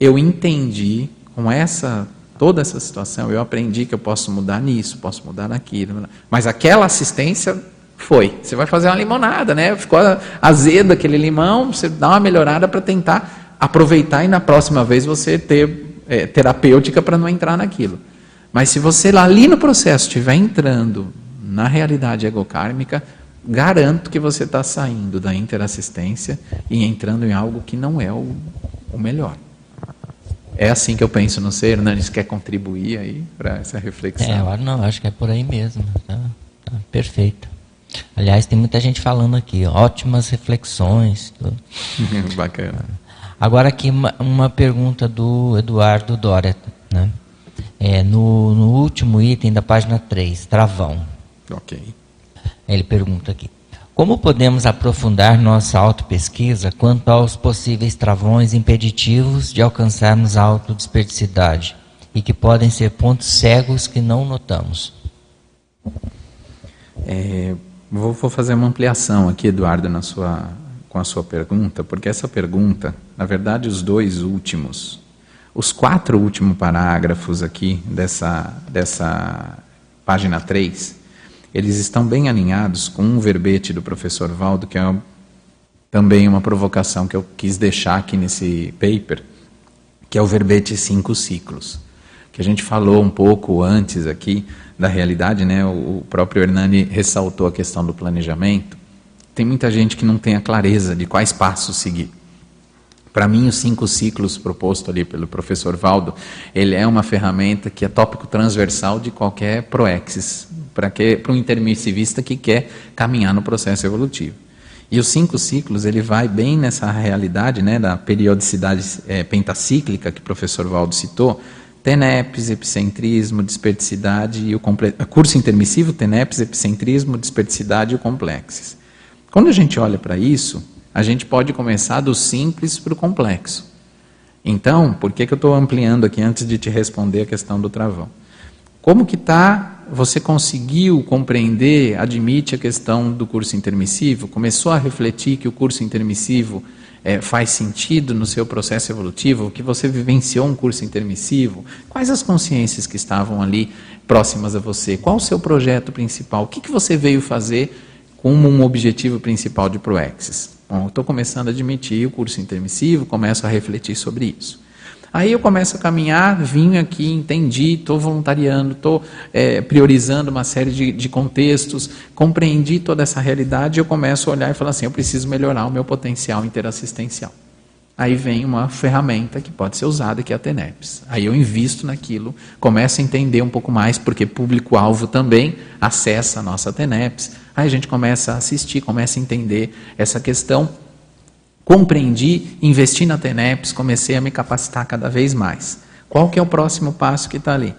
eu entendi com essa toda essa situação, eu aprendi que eu posso mudar nisso, posso mudar naquilo, mas aquela assistência foi. Você vai fazer uma limonada, né? Ficou azedo aquele limão, você dá uma melhorada para tentar aproveitar e na próxima vez você ter é, terapêutica para não entrar naquilo. Mas se você lá ali no processo estiver entrando na realidade egocármica, garanto que você está saindo da interassistência e entrando em algo que não é o, o melhor. É assim que eu penso, não sei, Hernanes quer contribuir aí para essa reflexão. É, eu acho- não, acho que é por aí mesmo. Tá, tá perfeito. Aliás, tem muita gente falando aqui, ótimas reflexões. Bacana. Agora aqui uma, uma pergunta do Eduardo Dória, né? É, no, no último item da página 3, travão. Ok. Ele pergunta aqui: Como podemos aprofundar nossa autopesquisa quanto aos possíveis travões impeditivos de alcançarmos a autodesperdicidade e que podem ser pontos cegos que não notamos? É, vou, vou, fazer uma ampliação aqui, Eduardo, na sua, com a sua pergunta, porque essa pergunta, na verdade, os dois últimos, os quatro últimos parágrafos aqui dessa, dessa página 3, eles estão bem alinhados com um verbete do professor Valdo, que é também uma provocação que eu quis deixar aqui nesse paper, que é o verbete cinco ciclos, que a gente falou um pouco antes aqui da realidade, né? O próprio Hernani ressaltou a questão do planejamento. Tem muita gente que não tem a clareza de quais passos seguir. Para mim, os cinco ciclos proposto ali pelo professor Valdo, ele é uma ferramenta que é tópico transversal de qualquer proexis, para um intermissivista que quer caminhar no processo evolutivo. E os cinco ciclos, ele vai bem nessa realidade né, da periodicidade é, pentacíclica que o professor Valdo citou, TENEPS, epicentrismo, desperticidade e o curso intermissivo, TENEPS, epicentrismo, desperticidade e o complexes. Quando a gente olha para isso, a gente pode começar do simples para o complexo. Então, por que, que eu estou ampliando aqui antes de te responder a questão do travão? Como que está, você conseguiu compreender, admite a questão do curso intermissivo, começou a refletir que o curso intermissivo é, faz sentido no seu processo evolutivo, que você vivenciou um curso intermissivo, quais as consciências que estavam ali próximas a você, qual o seu projeto principal, o que, que você veio fazer como um objetivo principal de ProExis. Bom, estou começando a admitir o curso intermissivo, começo a refletir sobre isso. Aí eu começo a caminhar, vim aqui, entendi, estou voluntariando, estou é, priorizando uma série de, de, contextos, compreendi toda essa realidade eu começo a olhar e falar assim: eu preciso melhorar o meu potencial interassistencial. Aí vem uma ferramenta que pode ser usada, que é a TENEPS. Aí eu invisto naquilo, começo a entender um pouco mais, porque público-alvo também acessa a nossa TENEPS. Aí a gente começa a assistir, começa a entender essa questão compreendi, investi na TENEPS, comecei a me capacitar cada vez mais. Qual que é o próximo passo que está ali?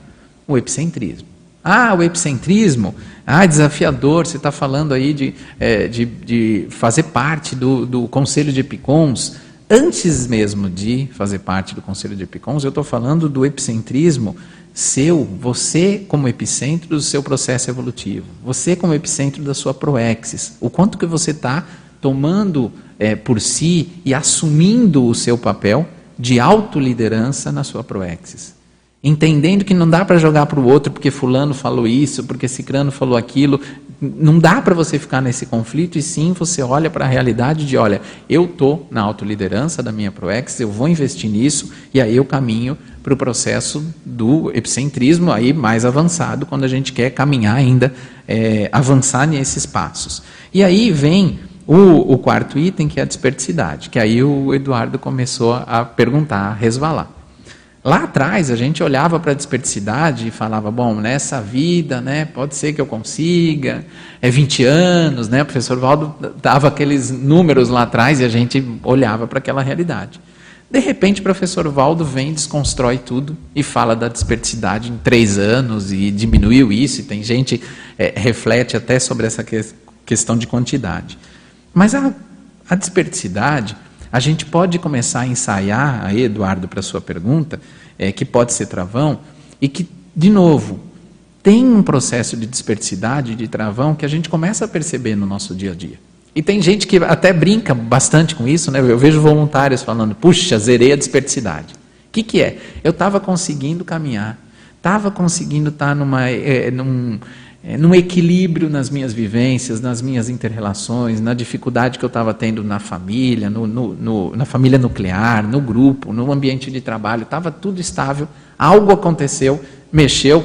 O epicentrismo. Ah, o epicentrismo, ah, desafiador, você está falando aí de, é, de, de, fazer parte do, do Conselho de Epicons. Antes mesmo de fazer parte do Conselho de Epicons, eu estou falando do epicentrismo seu, você como epicentro do seu processo evolutivo, você como epicentro da sua proexis, o quanto que você está tomando é, por si e assumindo o seu papel de autoliderança na sua proexis. Entendendo que não dá para jogar para o outro porque fulano falou isso, porque cicrano falou aquilo. Não dá para você ficar nesse conflito e sim você olha para a realidade de, olha, eu estou na autoliderança da minha proexis, eu vou investir nisso e aí eu caminho para o processo do epicentrismo aí mais avançado, quando a gente quer caminhar ainda, é, avançar nesses passos. E aí vem o, o, quarto item, que é a desperticidade, que aí o Eduardo começou a perguntar, a resvalar. Lá atrás, a gente olhava para a desperticidade e falava, bom, nessa vida, né, pode ser que eu consiga, é 20 anos, né, o professor Valdo dava aqueles números lá atrás e a gente olhava para aquela realidade. De repente, o professor Valdo vem, desconstrói tudo e fala da desperticidade em três anos e diminuiu isso, e tem gente é, reflete até sobre essa que, questão de quantidade. Mas a, a desperticidade, a gente pode começar a ensaiar, aí, Eduardo, para a sua pergunta, é, que pode ser travão, e que, de novo, tem um processo de desperticidade, de travão, que a gente começa a perceber no nosso dia a dia. E tem gente que até brinca bastante com isso, né? Eu vejo voluntários falando, puxa, zerei a desperticidade. O que, que é? Eu estava conseguindo caminhar, estava conseguindo estar tá numa, é, num, é, num equilíbrio nas minhas vivências, nas minhas interrelações, na dificuldade que eu estava tendo na família, no, no, no, na família nuclear, no grupo, no ambiente de trabalho, estava tudo estável. Algo aconteceu, mexeu,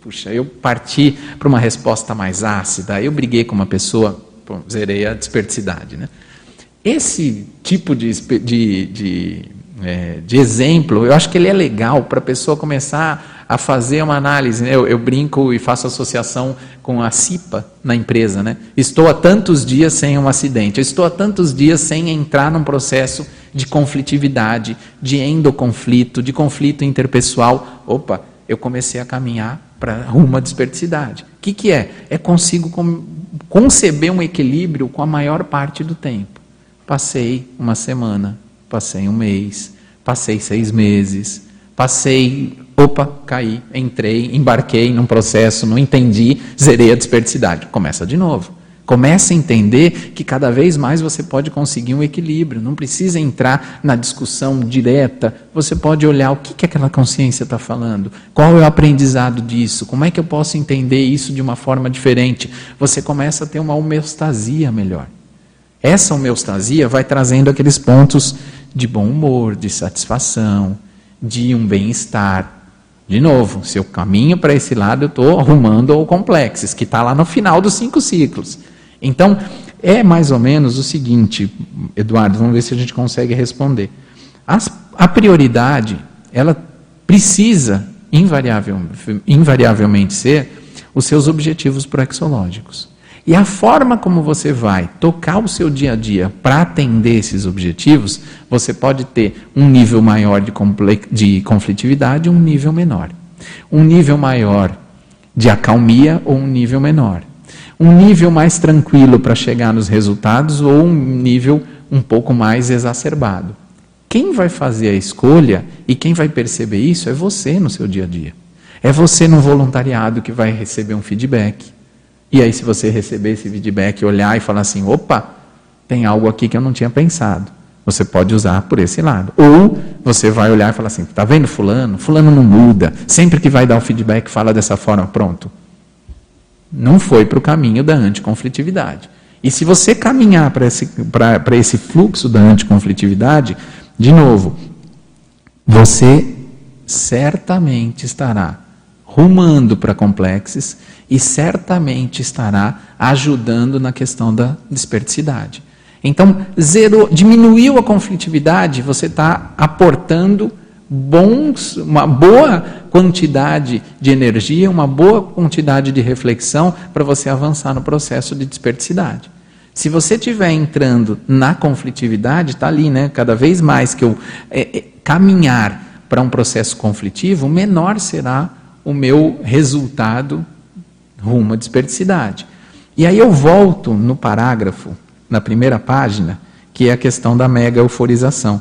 puxa, eu parti para uma resposta mais ácida, eu briguei com uma pessoa, pô, zerei a desperticidade. Né? Esse tipo de, de, de, é, de exemplo, eu acho que ele é legal para a pessoa começar a fazer uma análise. Né? Eu, eu, brinco e faço associação com a CIPA na empresa. Né? Estou há tantos dias sem um acidente, estou há tantos dias sem entrar num processo de conflitividade, de endoconflito, de conflito interpessoal. Opa, eu comecei a caminhar para uma desperticidade. O que, que é? É consigo conceber um equilíbrio com a maior parte do tempo. Passei uma semana, passei um mês, passei seis meses, passei, opa, caí, entrei, embarquei num processo, não entendi, zerei a desperticidade. Começa de novo. Comece a entender que cada vez mais você pode conseguir um equilíbrio. Não precisa entrar na discussão direta. Você pode olhar o que, que aquela consciência está falando. Qual é o aprendizado disso? Como é que eu posso entender isso de uma forma diferente? Você começa a ter uma homeostasia melhor. Essa homeostasia vai trazendo aqueles pontos de bom humor, de satisfação, de um bem-estar. De novo, se eu caminho para esse lado, eu estou arrumando o complexo, que está lá no final dos cinco ciclos. Então, é mais ou menos o seguinte, Eduardo, vamos ver se a gente consegue responder. As, a prioridade, ela precisa invariável, invariavelmente ser os seus objetivos proexológicos. E a forma como você vai tocar o seu dia a dia para atender esses objetivos, você pode ter um nível maior de, de conflitividade um nível menor. Um nível maior de acalmia ou um nível menor um nível mais tranquilo para chegar nos resultados ou um nível um pouco mais exacerbado. Quem vai fazer a escolha e quem vai perceber isso é você no seu dia a dia. É você no voluntariado que vai receber um feedback. E aí, se você receber esse feedback, olhar e falar assim: opa, tem algo aqui que eu não tinha pensado. Você pode usar por esse lado. Ou você vai olhar e falar assim: está vendo Fulano? Fulano não muda. Sempre que vai dar um feedback, fala dessa forma. Pronto não foi para o caminho da anticonflitividade. E se você caminhar para esse, esse fluxo da anticonflitividade, de novo, você certamente estará rumando para complexos e certamente estará ajudando na questão da desperticidade. Então, zerou, diminuiu a conflitividade, você está aportando bons, uma boa quantidade de energia, uma boa quantidade de reflexão para você avançar no processo de desperticidade. Se você estiver entrando na conflitividade, está ali, né? Cada vez mais que eu é, é, caminhar para um processo conflitivo, menor será o meu resultado rumo à desperticidade. E aí eu volto no parágrafo, na primeira página, que é a questão da mega euforização.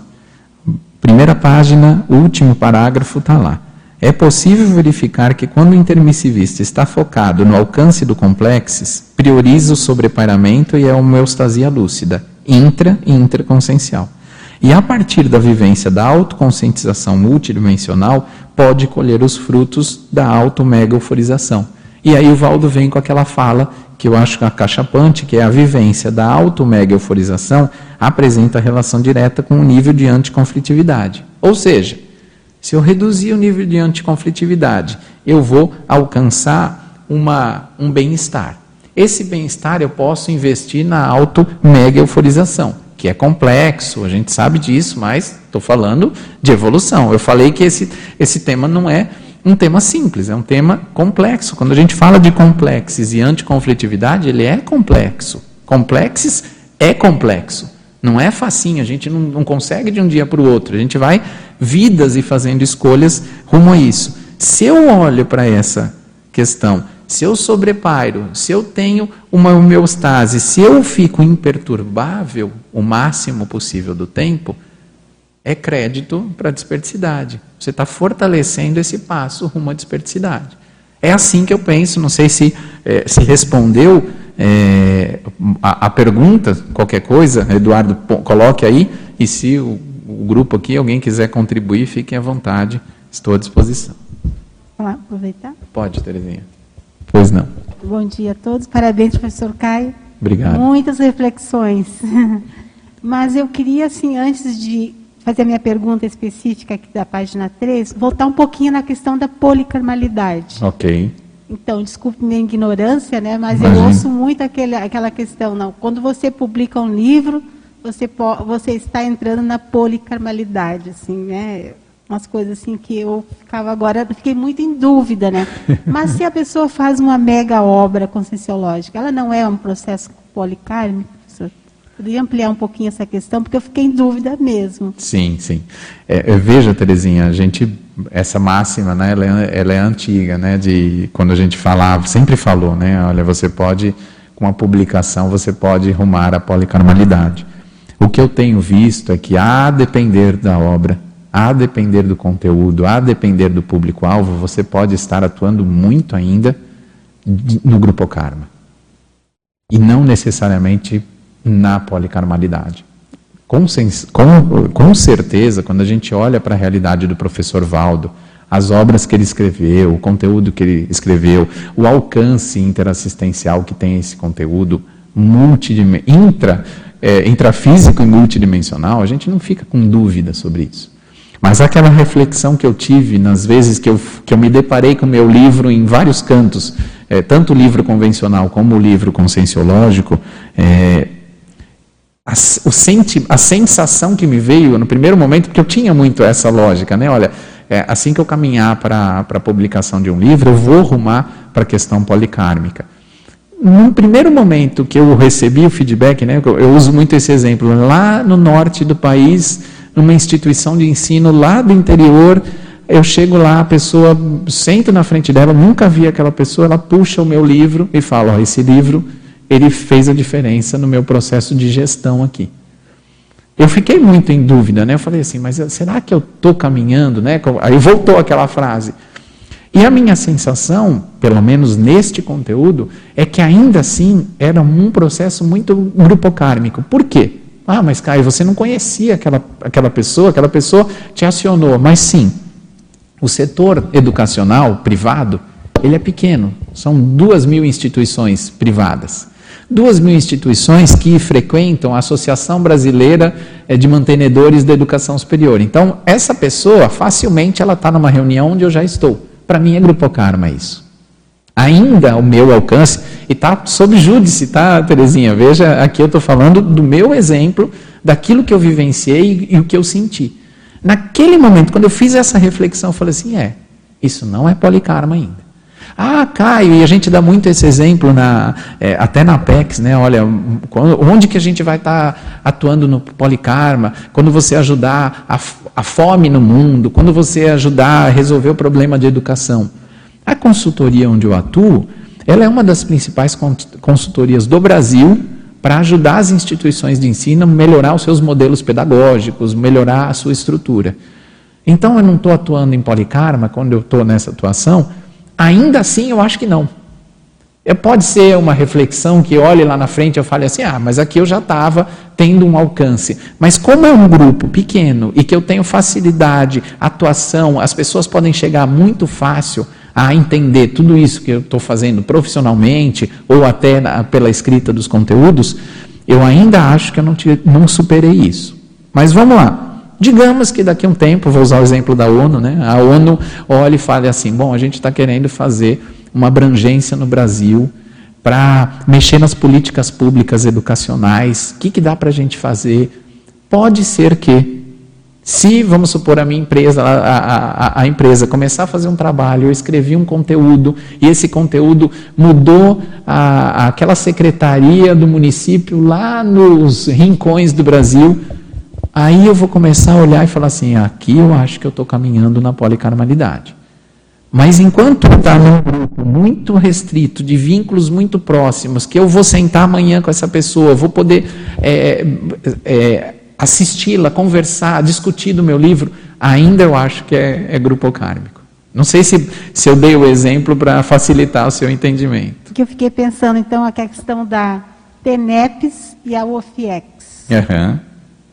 Primeira página, último parágrafo está lá. É possível verificar que quando o intermissivista está focado no alcance do complexo, prioriza o sobrepairamento e a homeostasia lúcida, intra e interconsciencial. E a partir da vivência da autoconscientização multidimensional, pode colher os frutos da auto-mega-euforização. E aí o Valdo vem com aquela fala que eu acho que a cachapante, que é a vivência da auto-mega-euforização, apresenta relação direta com o nível de anticonflitividade. Ou seja, se eu reduzir o nível de anticonflitividade, eu vou alcançar uma, um bem-estar. Esse bem-estar eu posso investir na auto-mega-euforização, que é complexo, a gente sabe disso, mas estou falando de evolução. Eu falei que esse, esse tema não é um tema simples, é um tema complexo. Quando a gente fala de complexos e anticonflitividade, ele é complexo. Complexos é complexo. Não é facinho, a gente não, não consegue de um dia para o outro. A gente vai vidas e fazendo escolhas rumo a isso. Se eu olho para essa questão, se eu sobrepairo, se eu tenho uma homeostase, se eu fico imperturbável o máximo possível do tempo, é crédito para a desperticidade. Você está fortalecendo esse passo rumo à desperticidade. É assim que eu penso, não sei se, é, se respondeu é, a, a, pergunta, qualquer coisa, Eduardo, coloque aí, e se o, o, grupo aqui, alguém quiser contribuir, fiquem à vontade, estou à disposição. Vamos aproveitar? Pode, Terezinha. Pois não. Bom dia a todos, parabéns, professor Caio. Obrigado. Muitas reflexões. Mas eu queria, assim, antes de fazer a minha pergunta específica aqui da página 3, voltar um pouquinho na questão da policarmalidade. Ok. Então, desculpe minha ignorância, né, mas Imagina. eu ouço muito aquele, aquela questão, não, quando você publica um livro, você, você está entrando na policarmalidade, assim, né, umas coisas assim que eu ficava agora, fiquei muito em dúvida, né, mas se a pessoa faz uma mega obra conscienciológica, ela não é um processo policármico? Poderia ampliar um pouquinho essa questão, porque eu fiquei em dúvida mesmo. Sim, sim. É, veja, Terezinha, a gente, essa máxima, né, ela é, ela é antiga, né, de quando a gente falava, sempre falou, né, olha, você pode com a publicação você pode rumar à policarmalidade. O que eu tenho visto é que, a depender da obra, a depender do conteúdo, a depender do público-alvo, você pode estar atuando muito ainda no grupo karma. E não necessariamente na policarmalidade. Com, com, com certeza, quando a gente olha para a realidade do professor Valdo, as obras que ele escreveu, o conteúdo que ele escreveu, o alcance interassistencial que tem esse conteúdo intra, é, intrafísico e multidimensional, a gente não fica com dúvida sobre isso. Mas aquela reflexão que eu tive nas vezes que eu, que eu me deparei com o meu livro em vários cantos, é, tanto o livro convencional como o livro conscienciológico, é, a, o senti, a sensação que me veio no primeiro momento, porque eu tinha muito essa lógica, né? Olha, é, assim que eu caminhar para a publicação de um livro, eu vou rumar para a questão policármica. No primeiro momento que eu recebi o feedback, né, eu, eu uso muito esse exemplo, lá no norte do país, numa instituição de ensino lá do interior, eu chego lá, a pessoa, sento na frente dela, nunca vi aquela pessoa, ela puxa o meu livro e fala, esse livro, ele fez a diferença no meu processo de gestão aqui. Eu fiquei muito em dúvida, né? Eu falei assim, mas será que eu estou caminhando, né? Aí voltou aquela frase. E a minha sensação, pelo menos neste conteúdo, é que ainda assim era um processo muito grupocármico. Por quê? Ah, mas Caio, você não conhecia aquela, aquela pessoa, aquela pessoa te acionou. Mas sim, o setor educacional privado, ele é pequeno. São duas mil instituições privadas duas mil instituições que frequentam a Associação Brasileira eh, de Mantenedores da Educação Superior. Então, essa pessoa, facilmente, ela está numa reunião onde eu já estou. Para mim é Grupo Karma isso. Ainda o meu alcance, e está sob júdice, tá, Terezinha? Veja, aqui eu estou falando do meu exemplo, daquilo que eu vivenciei e, e o que eu senti. Naquele momento, quando eu fiz essa reflexão, eu falei assim: é, isso não é polikarma ainda. Ah, Caio, e a gente dá muito esse exemplo na, é, até na Apex, né? Olha, onde que a gente vai estar tá atuando no polikarma? Quando você ajudar a, a fome no mundo, quando você ajudar a resolver o problema de educação. A consultoria onde eu atuo, ela é uma das principais consultorias do Brasil para ajudar as instituições de ensino a melhorar os seus modelos pedagógicos, melhorar a sua estrutura. Então, eu não estou atuando em polikarma quando eu estou nessa atuação Ainda assim, eu acho que não. É, pode ser uma reflexão que olhe lá na frente e eu fale assim: ah, mas aqui eu já estava tendo um alcance. Mas como é um grupo pequeno e que eu tenho facilidade, atuação, as pessoas podem chegar muito fácil a entender tudo isso que eu estou fazendo profissionalmente ou até na, pela escrita dos conteúdos, eu ainda acho que eu não, não superei isso. Mas vamos lá. Digamos que daqui a um tempo, vou usar o exemplo da ONU, né? a ONU olha e fala assim: bom, a gente está querendo fazer uma abrangência no Brasil para mexer nas políticas públicas educacionais. O que, que dá para a gente fazer? Pode ser que, se, vamos supor, a minha empresa, a, a, a, empresa começar a fazer um trabalho, eu escrevi um conteúdo e esse conteúdo mudou a, aquela secretaria do município lá nos rincões do Brasil Aí eu vou começar a olhar e falar assim: aqui eu acho que eu estou caminhando na policarmalidade. Mas enquanto está num grupo muito restrito, de vínculos muito próximos, que eu vou sentar amanhã com essa pessoa, vou poder é, é, assisti-la, conversar, discutir do meu livro, ainda eu acho que é, é grupo kármico. Não sei se, se eu dei o exemplo para facilitar o seu entendimento. Que eu fiquei pensando, então, a questão da TENEPS e a OFIEX. Uhum.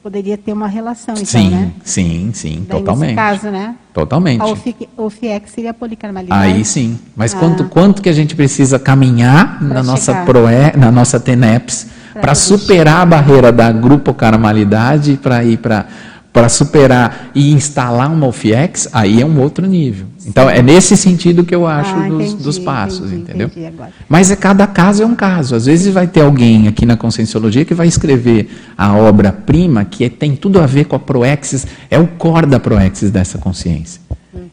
Poderia ter uma relação, então, sim, né? Sim, sim, Daí, totalmente. Caso, né? Totalmente. A OFIEX seria a policarmalidade. Aí sim. Mas ah. quanto, quanto que a gente precisa caminhar pra na nossa, PROE, na nossa TENEPS para superar a barreira da grupo carmalidade para ir para para superar e instalar uma OFIEX, aí é um outro nível. Então, é nesse sentido que eu acho ah, dos, entendi, dos, passos, entendi, entendeu? Entendi Mas é cada caso é um caso. Às vezes vai ter alguém aqui na Conscienciologia que vai escrever a obra-prima que tem tudo a ver com a Proexis, é o core da Proexis dessa consciência.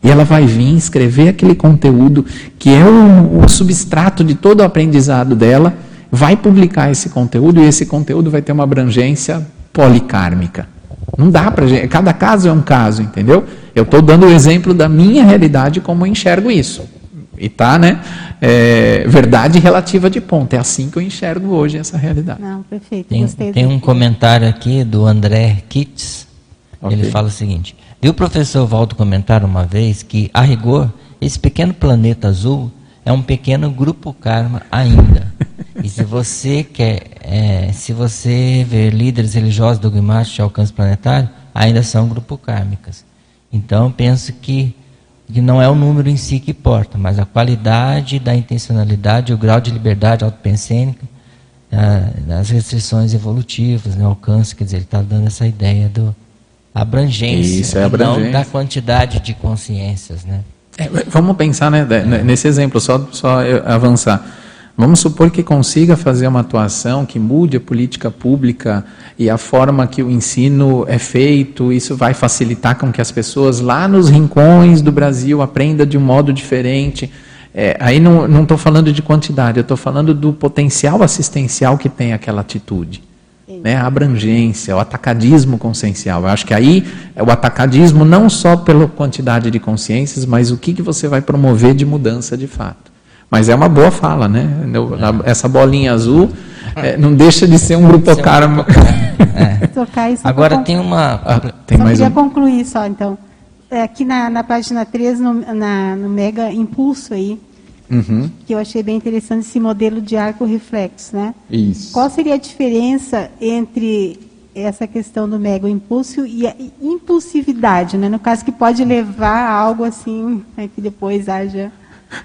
E ela vai vir escrever aquele conteúdo que é o, o substrato de todo o aprendizado dela, vai publicar esse conteúdo e esse conteúdo vai ter uma abrangência policármica. Não dá para gente. Cada caso é um caso, entendeu? Eu estou dando o exemplo da minha realidade como eu enxergo isso. E tá, né? É, verdade relativa de ponto. É assim que eu enxergo hoje essa realidade. Não, perfeito. Tem, Gostei tem do- um comentário aqui do André Kitts. Ok. Ele fala o seguinte: viu o professor Valdo comentar uma vez que, a rigor, esse pequeno planeta azul é um pequeno grupo karma ainda. E se você quer, é, se você ver líderes religiosos dogmáticos de alcance planetário, ainda são grupo kármicas. Então, penso que, que não é o número em si que importa, mas a qualidade da intencionalidade, o grau de liberdade autopensênica, ah, das restrições evolutivas, né, alcance, quer dizer, ele está dando essa ideia do abrangência, Isso, é e abrangência. não da quantidade de consciências, né? É, vamos pensar né, de- nesse exemplo, só, só avançar. Vamos supor que consiga fazer uma atuação que mude a política pública e a forma que o ensino é feito, isso vai facilitar com que as pessoas lá nos rincões do Brasil aprendam de um modo diferente. É, aí não estou falando de quantidade, eu estou falando do potencial assistencial que tem aquela atitude. Né, a abrangência, o atacadismo consciencial. Eu acho que aí é o atacadismo não só pela quantidade de consciências, mas o que, que você vai promover de mudança de fato. Mas é uma boa fala, né? Essa bolinha azul é, não deixa de ser um grupo Isso é um é. Agora tem uma. Ah, tem só mais queria um. concluir só, então. É, aqui na, na página 3, no, na- no Mega Impulso aí, Uhum, que eu achei bem interessante esse modelo de arco reflexo, né? isso. Qual seria a diferença entre essa questão do mega impulso e a impulsividade, né? No caso que pode levar a algo assim, né, que depois haja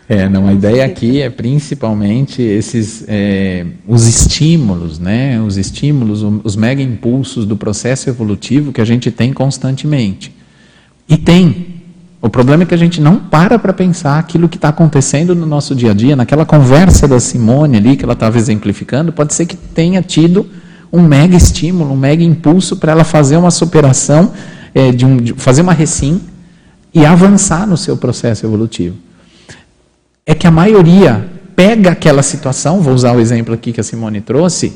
É, não, a ideia aqui é principalmente esses é, os estímulos, né? Os estímulos, os mega impulsos do processo evolutivo que a gente tem constantemente. E tem. O problema é que a gente não para para pensar aquilo que está acontecendo no nosso dia a dia, naquela conversa da Simone ali que ela estava exemplificando, pode ser que tenha tido um mega estímulo, um mega impulso para ela fazer uma superação, é, de um, de fazer uma recim e avançar no seu processo evolutivo é que a maioria pega aquela situação, vou usar o exemplo aqui que a Simone trouxe,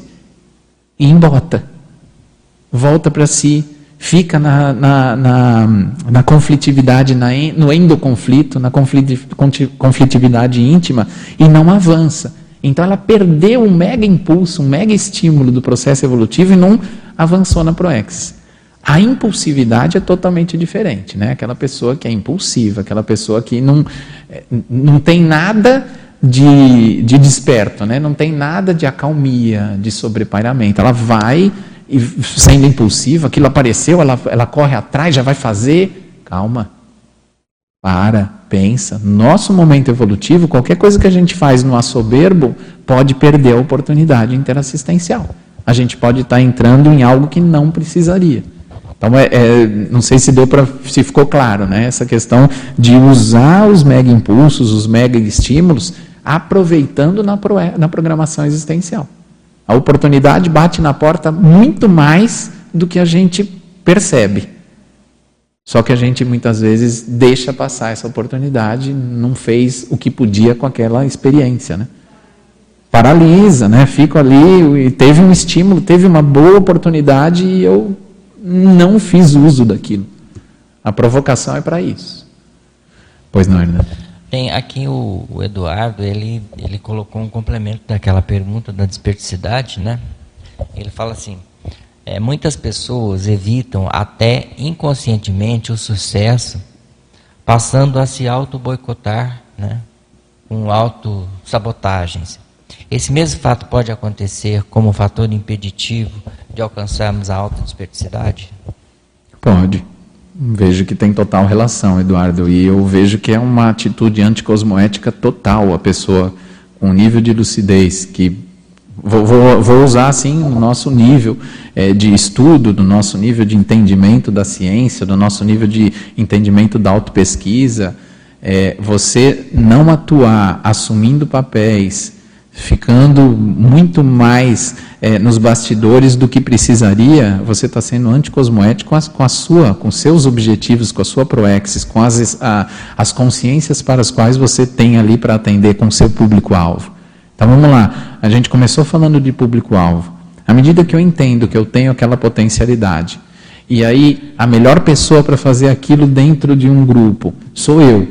e embota. Volta para si, fica na, na, na, na conflitividade, na, no endoconflito, na conflitividade íntima e não avança. Então ela perdeu um mega impulso, um mega estímulo do processo evolutivo e não avançou na proex. A impulsividade é totalmente diferente, né? Aquela pessoa que é impulsiva, aquela pessoa que não, eh, não tem nada de, de desperto, né? Não tem nada de acalmia, de sobrepairamento. Ela vai e sendo impulsiva, aquilo apareceu, ela, ela corre atrás, já vai fazer. Calma. Para, pensa. Nosso momento evolutivo, qualquer coisa que a gente faz no assoberbo pode perder a oportunidade interassistencial. A gente pode estar entrando em algo que não precisaria. Então, é, é, não sei se deu para, se ficou claro, né? Essa questão de usar os mega impulsos, os mega estímulos, aproveitando na, pro, na programação existencial. A oportunidade bate na porta muito mais do que a gente percebe. Só que a gente muitas vezes deixa passar essa oportunidade, não fez o que podia com aquela experiência, né? Paralisa, né? Fico ali e teve um estímulo, teve uma boa oportunidade e eu não fiz uso daquilo. A provocação é para isso. Pois não, Hernando? Tem aqui o, o Eduardo, ele, ele colocou um complemento daquela pergunta da desperticidade, né? Ele fala assim: é, muitas pessoas evitam até inconscientemente o sucesso, passando a se auto-boicotar, né? Com auto-sabotagens. Esse mesmo fato pode acontecer como fator impeditivo de alcançarmos a autodesperticidade? Pode. Vejo que tem total relação, Eduardo. E eu vejo que é uma atitude anticosmoética total. A pessoa com um nível de lucidez que. Vou, vou, vou usar assim no nosso nível é, de estudo, do nosso nível de entendimento da ciência, do nosso nível de entendimento da autopesquisa. É, você não atuar assumindo papéis, ficando muito mais é, nos bastidores do que precisaria, você está sendo anticosmoético com a, com a sua, com seus objetivos, com a sua proexis, com as, a, as consciências para as quais você tem ali para atender com seu público-alvo. Então vamos lá, a gente começou falando de público-alvo. À medida que eu entendo que eu tenho aquela potencialidade, e aí a melhor pessoa para fazer aquilo dentro de um grupo sou eu.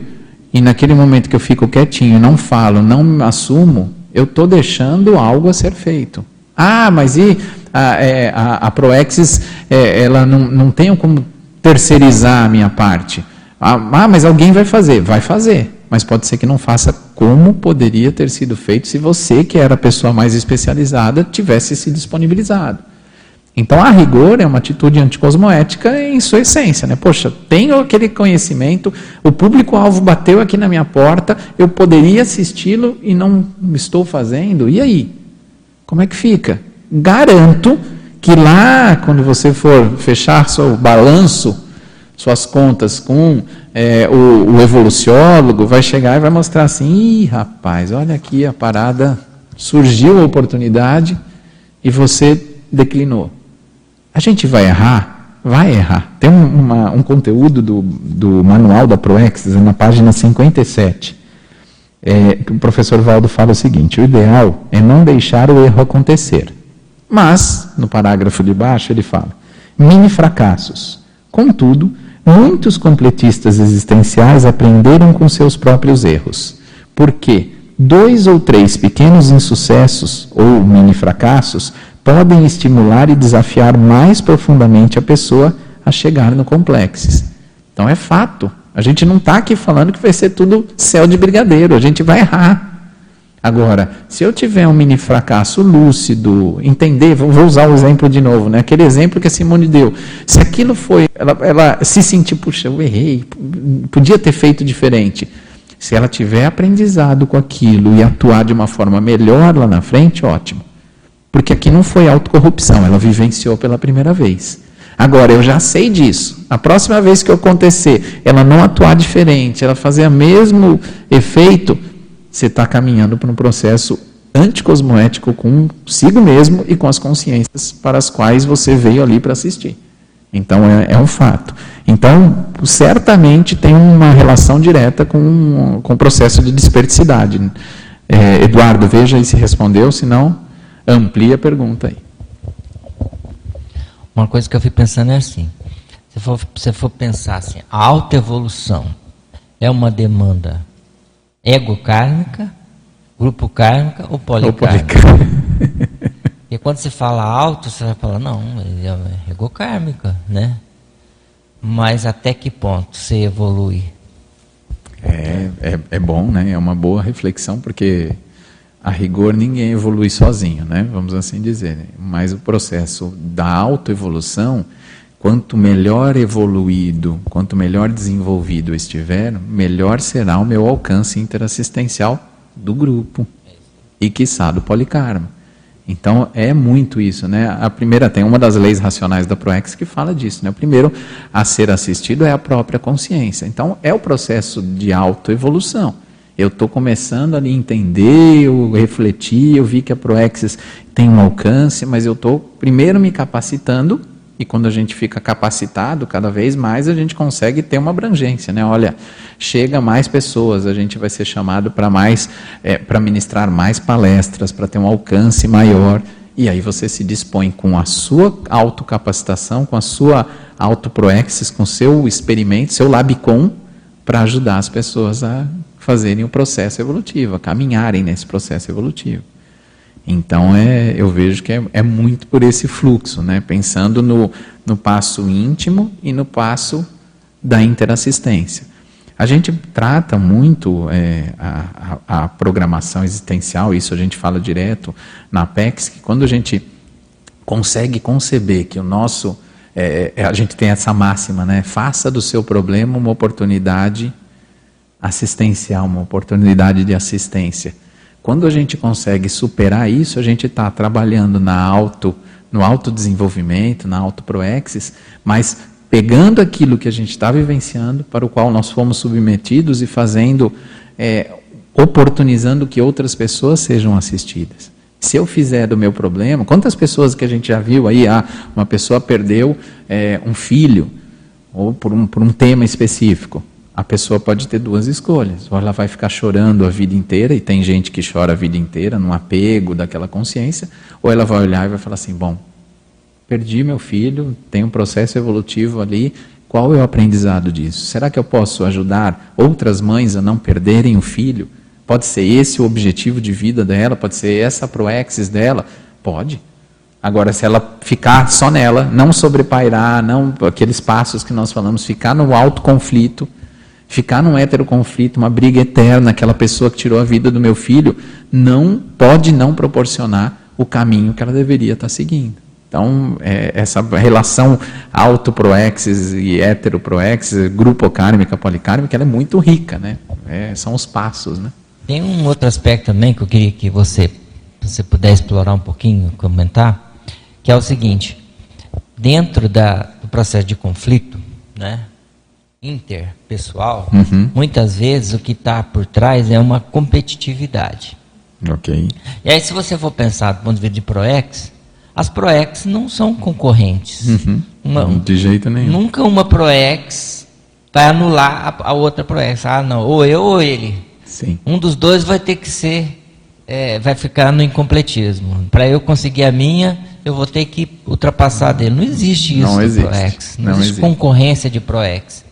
e naquele momento que eu fico quietinho, não falo, não assumo, eu estou deixando algo a ser feito. Ah, mas e a, é, a, a Proexis, é, ela não, não tem como terceirizar a minha parte. Ah, ah, mas alguém vai fazer. Vai fazer. Mas pode ser que não faça como poderia ter sido feito se você, que era a pessoa mais especializada, tivesse se disponibilizado. Então, a rigor é uma atitude anticosmoética em sua essência. Né? Poxa, tenho aquele conhecimento, o público-alvo bateu aqui na minha porta, eu poderia assisti-lo e não estou fazendo, e aí? Como é que fica? Garanto que lá, quando você for fechar seu balanço, suas contas com é, o, o evoluciólogo, vai chegar e vai mostrar assim: Ih, rapaz, olha aqui a parada, surgiu a oportunidade e você declinou. A gente vai errar? Vai errar. Tem um, uma, um conteúdo do, do manual da ProEx, na página 57, é, que o professor Valdo fala o seguinte: o ideal é não deixar o erro acontecer. Mas, no parágrafo de baixo, ele fala: mini fracassos. Contudo, muitos completistas existenciais aprenderam com seus próprios erros. Porque dois ou três pequenos insucessos ou mini fracassos podem estimular e desafiar mais profundamente a pessoa a chegar no complexo. Então é fato. A gente não está aqui falando que vai ser tudo céu de brigadeiro, a gente vai errar. Agora, se eu tiver um mini fracasso lúcido, entender, vou usar o exemplo de novo, né? aquele exemplo que a Simone deu. Se aquilo foi, ela, ela se sentir, puxa, eu errei, podia ter feito diferente. Se ela tiver aprendizado com aquilo e atuar de uma forma melhor lá na frente, ótimo. Porque aqui não foi autocorrupção, ela vivenciou pela primeira vez. Agora, eu já sei disso. A próxima vez que acontecer, ela não atuar diferente, ela fazer o mesmo efeito, você está caminhando para um processo anticosmoético consigo mesmo e com as consciências para as quais você veio ali para assistir. Então, é, é, um fato. Então, certamente tem uma relação direta com, com o processo de desperticidade. É, Eduardo, veja aí se respondeu, se não, Amplia a pergunta aí. Uma coisa que eu fico pensando é assim: se for, se for pensar assim, a autoevolução é uma demanda ego-kármica, grupo kármica ou policármica? e quando você fala alto, você vai falar, não, é ego-kármica, né? Mas até que ponto você evolui? É, é, é bom, né? É uma boa reflexão, porque a rigor ninguém evolui sozinho, né? Vamos assim dizer. Mas o processo da autoevolução, quanto melhor evoluído, quanto melhor desenvolvido estiver, melhor será o meu alcance interassistencial do grupo e quiçá do policarma. Então é muito isso, né? A primeira tem uma das leis racionais da Proex que fala disso, né? O primeiro a ser assistido é a própria consciência. Então é o processo de autoevolução. Eu estou começando a entender, eu refleti, eu vi que a Proexis tem um alcance, mas eu estou primeiro me capacitando e quando a gente fica capacitado, cada vez mais a gente consegue ter uma abrangência, né? Olha, chega mais pessoas, a gente vai ser chamado para mais, é, para ministrar mais palestras, para ter um alcance maior. E aí você se dispõe com a sua autocapacitação, com a sua autoproexis, com seu experimento, seu labicon, para ajudar as pessoas a fazerem o processo evolutivo, a caminharem nesse processo evolutivo. Então é, eu vejo que é, é, muito por esse fluxo, né? pensando no, no passo íntimo e no passo da interassistência. A gente trata muito é, a, a, a, programação existencial, isso a gente fala direto na Apex, que quando a gente consegue conceber que o nosso. É, é a gente tem essa máxima, né? Faça do seu problema uma oportunidade assistencial, uma oportunidade de assistência. Quando a gente consegue superar isso, a gente está trabalhando na auto, no autodesenvolvimento, na autoproexis, mas pegando aquilo que a gente está vivenciando, para o qual nós fomos submetidos e fazendo, é, oportunizando que outras pessoas sejam assistidas. Se eu fizer do meu problema, quantas pessoas que a gente já viu aí, ah, uma pessoa perdeu é, um filho, ou por um, por um tema específico a pessoa pode ter duas escolhas. Ou ela vai ficar chorando a vida inteira, e tem gente que chora a vida inteira, num apego daquela consciência, ou ela vai olhar e vai falar assim: bom, perdi meu filho, tem um processo evolutivo ali, Qual é o aprendizado disso? Será que eu posso ajudar outras mães a não perderem o filho? Pode ser esse o objetivo de vida dela? Pode ser essa a proexis dela? Pode. Agora, se ela ficar só nela, não sobrepairar, não aqueles passos que nós falamos, ficar no alto conflito, ficar num hétero conflito, uma briga eterna, aquela pessoa que tirou a vida do meu filho, não pode não proporcionar o caminho que ela deveria estar seguindo. Então, é, essa relação auto-proexis e hétero-proexis, grupo-kármica, policármica, ela é muito rica, né? É, são os passos, né? Tem um outro aspecto também que eu queria que você, você puder explorar um pouquinho, comentar, que é o seguinte, dentro da, do processo de conflito, né, interpessoal, uhum. muitas vezes o que está por trás é uma competitividade. Ok. E aí, se você for pensar do ponto de vista de ProEx, as ProEx não são concorrentes. Uhum. Uma, de jeito nenhum. Nunca uma ProEx vai anular a, a, outra ProEx. Ah, não, ou eu ou ele. Sim. Um dos dois vai ter que ser, é, vai ficar no incompletismo. Para eu conseguir a minha, eu vou ter que ultrapassar dele. Não existe isso não existe. ProEx. Não, não existe, existe, concorrência de ProEx.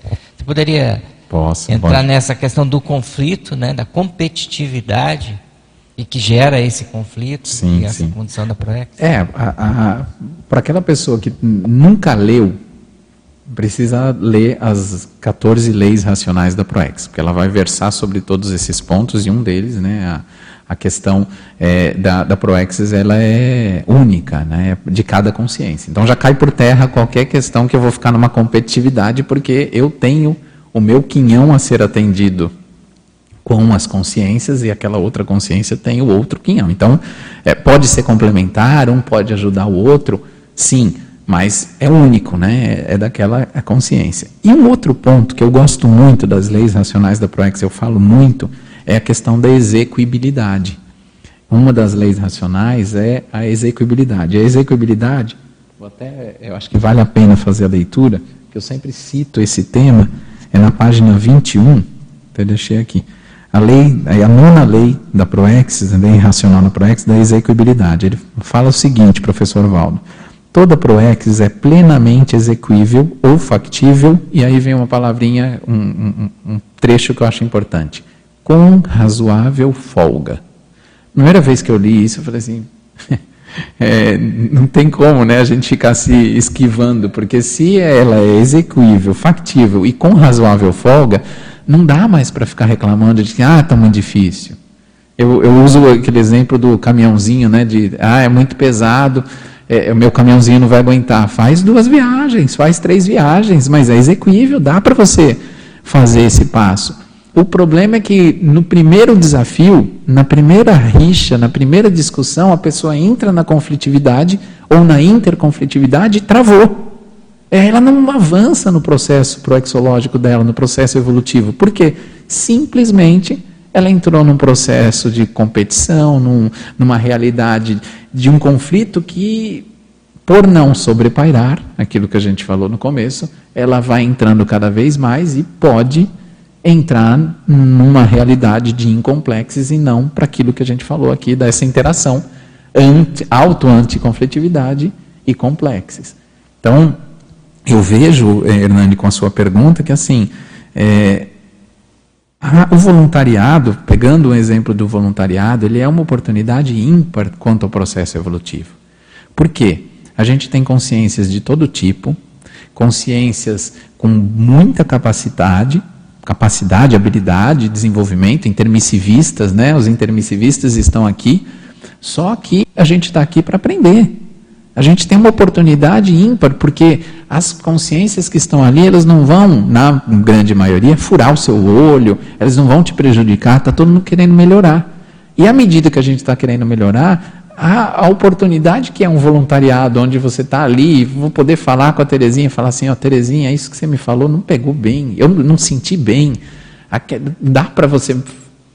Você poderia Posso, entrar pode. nessa questão do conflito, né, da competitividade e que gera esse conflito sim, e essa sim. condição da ProEx? É, para aquela pessoa que nunca leu, precisa ler as 14 leis racionais da ProEx, porque ela vai versar sobre todos esses pontos e um deles, né, a, a questão é, da, da ProExis, ela é única, né, de cada consciência. Então já cai por terra qualquer questão que eu vou ficar numa competitividade, porque eu tenho o meu quinhão a ser atendido com as consciências e aquela outra consciência tem o outro quinhão. Então, é, pode ser complementar, um pode ajudar o outro, sim, mas é único, né? É, é daquela consciência. E um outro ponto que eu gosto muito das leis racionais da ProEx, eu falo muito, é a questão da execuibilidade. Uma das leis racionais é a execuibilidade. A execuibilidade, até, eu acho que vale a pena fazer a leitura, que eu sempre cito esse tema, é na página 21, até deixei aqui a lei, a nona lei da Proex, a lei racional da Proex, da execuibilidade. Ele fala o seguinte, professor Valdo, toda Proex é plenamente execuível ou factível, e aí vem uma palavrinha, um, um, um trecho que eu acho importante, com razoável folga. Primeira vez que eu li isso, eu falei assim, é, não tem como né, a gente ficar se esquivando, porque se ela é execuível, factível e com razoável folga, não dá mais para ficar reclamando de que, ah, está muito difícil. Eu, eu, uso aquele exemplo do caminhãozinho, né, de, ah, é muito pesado, é, o meu caminhãozinho não vai aguentar. Faz duas viagens, faz três viagens, mas é execuível, dá para você fazer esse passo. O problema é que no primeiro desafio, na primeira rixa, na primeira discussão, a pessoa entra na conflitividade ou na interconflitividade e travou. É, ela não avança no processo proexológico dela, no processo evolutivo. Por quê? Simplesmente ela entrou num processo de competição, num, numa realidade de um conflito que, por não sobrepairar, aquilo que a gente falou no começo, ela vai entrando cada vez mais e pode entrar numa realidade de incomplexes e não para aquilo que a gente falou aqui, dessa interação auto-anticonflitividade e complexes. Então, eu vejo, eh, Hernani, com a sua pergunta, que assim, é, a, o voluntariado, pegando o exemplo do voluntariado, ele é uma oportunidade ímpar quanto ao processo evolutivo. Por quê? A gente tem consciências de todo tipo, consciências com muita capacidade, capacidade, habilidade, desenvolvimento, intermissivistas, né? Os intermissivistas estão aqui, só que a gente está aqui para aprender. A gente tem uma oportunidade ímpar, porque as consciências que estão ali, elas não vão, na grande maioria, furar o seu olho, elas não vão te prejudicar, está todo mundo querendo melhorar. E à medida que a gente está querendo melhorar, a, a, oportunidade que é um voluntariado, onde você está ali, vou poder falar com a Terezinha, falar assim, ó, oh, Terezinha, isso que você me falou não pegou bem, eu não senti bem. Dá para você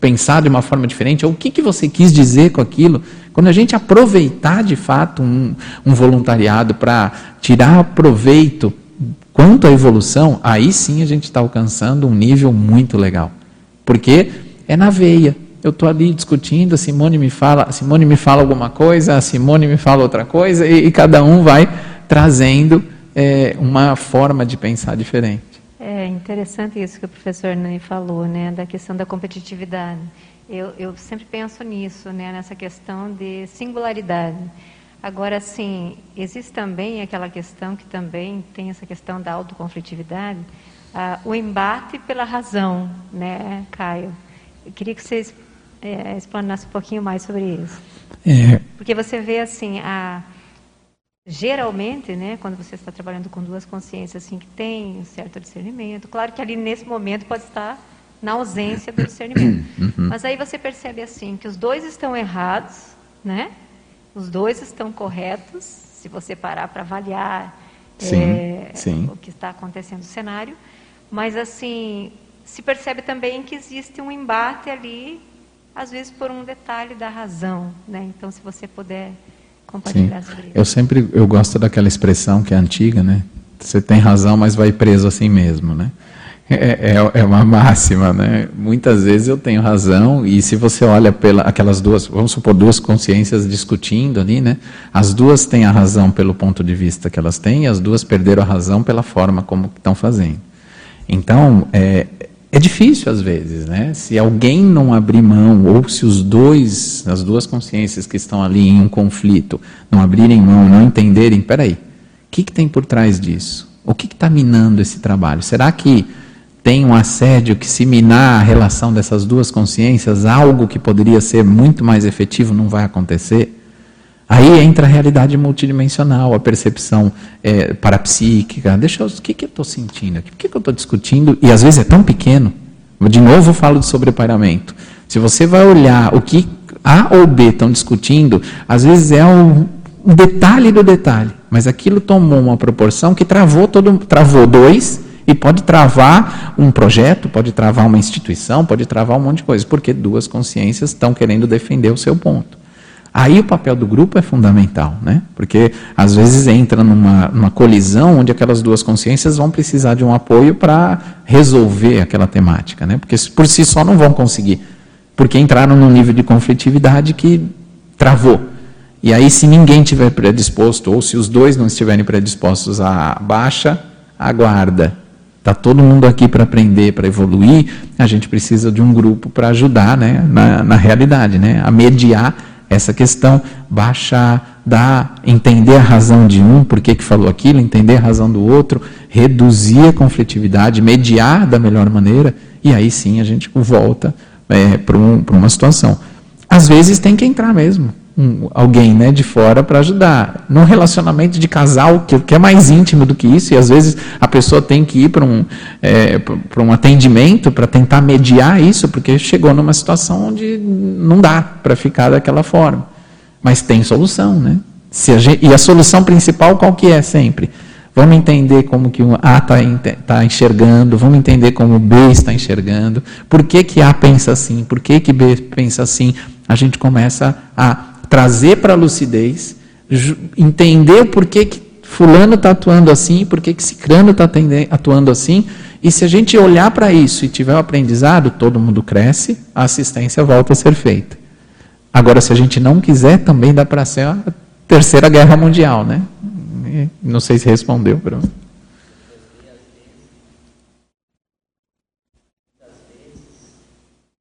pensar de uma forma diferente? Ou o que, que você quis dizer com aquilo? Quando a gente aproveitar de fato um, um voluntariado para tirar proveito quanto à evolução, aí sim a gente está alcançando um nível muito legal. Porque é na veia. Eu estou ali discutindo, a Simone me fala, a Simone me fala alguma coisa, a Simone me fala outra coisa, e, e cada um vai trazendo é, uma forma de pensar diferente. É interessante isso que o professor Nani falou, né, da questão da competitividade. Eu, eu sempre penso nisso, né, nessa questão de singularidade. Agora, sim, existe também aquela questão que também tem essa questão da autoconflitividade, ah, o embate pela razão, né, Caio? Eu queria que vocês é, explanasse um pouquinho mais sobre isso. É. Porque você vê assim, a, geralmente, né, quando você está trabalhando com duas consciências assim que tem um certo discernimento, claro que ali nesse momento pode estar na ausência do discernimento, uhum. mas aí você percebe assim que os dois estão errados, né? Os dois estão corretos, se você parar para avaliar sim, é, sim. o que está acontecendo no cenário, mas assim se percebe também que existe um embate ali às vezes por um detalhe da razão, né? Então, se você puder compartilhar Sim. sobre isso. Eu sempre eu gosto daquela expressão que é antiga, né? Você tem razão, mas vai preso assim mesmo, né? É, é, é, uma máxima, né? Muitas vezes eu tenho razão e se você olha pela aquelas duas, vamos supor duas consciências discutindo ali, né? As duas têm a razão pelo ponto de vista que elas têm, e as duas perderam a razão pela forma como estão fazendo. Então, é, é difícil às vezes, né? Se alguém não abrir mão, ou se os dois, as duas consciências que estão ali em um conflito, não abrirem mão, não entenderem, peraí, o que, que tem por trás disso? O que está minando esse trabalho? Será que tem um assédio que, se minar a relação dessas duas consciências, algo que poderia ser muito mais efetivo não vai acontecer? Aí entra a realidade multidimensional, a percepção é, parapsíquica. Deixa eu, o que, que eu estou sentindo aqui? Que, que eu estou discutindo? E às vezes é tão pequeno. De novo eu falo de sobrepairamento. Se você vai olhar o que A ou B estão discutindo, às vezes é um detalhe do detalhe. Mas aquilo tomou uma proporção que travou todo, travou dois e pode travar um projeto, pode travar uma instituição, pode travar um monte de coisa, porque duas consciências estão querendo defender o seu ponto. Aí o papel do grupo é fundamental, né? Porque às vezes entra numa, numa colisão onde aquelas duas consciências vão precisar de um apoio para resolver aquela temática, né? Porque por si só não vão conseguir, porque entraram num nível de conflitividade que travou. E aí, se ninguém tiver predisposto, ou se os dois não estiverem predispostos à baixa, aguarda. Está todo mundo aqui para aprender, para evoluir, a gente precisa de um grupo para ajudar né, na, na realidade, né, a mediar essa questão, baixar, dar, entender a razão de um, por que, que falou aquilo, entender a razão do outro, reduzir a conflitividade, mediar da melhor maneira, e aí sim a gente volta é, para um, uma situação. Às vezes tem que entrar mesmo, um, alguém né, de fora para ajudar. Num relacionamento de casal, que, que, é mais íntimo do que isso, e às vezes a pessoa tem que ir para um, é, um atendimento para tentar mediar isso, porque chegou numa situação onde não dá para ficar daquela forma. Mas tem solução, né? Se a gente, e a solução principal qual que é sempre? Vamos entender como que o A está tá enxergando, vamos entender como o B está enxergando, por que, que A pensa assim, por que, que B pensa assim. A gente começa a trazer para a lucidez, entender por que, que fulano está atuando assim, por que, que cicrano está atuando assim, e se a gente olhar para isso e tiver o aprendizado, todo mundo cresce, a assistência volta a ser feita. Agora, se a gente não quiser, também dá para ser a terceira guerra mundial, né? Não sei se respondeu para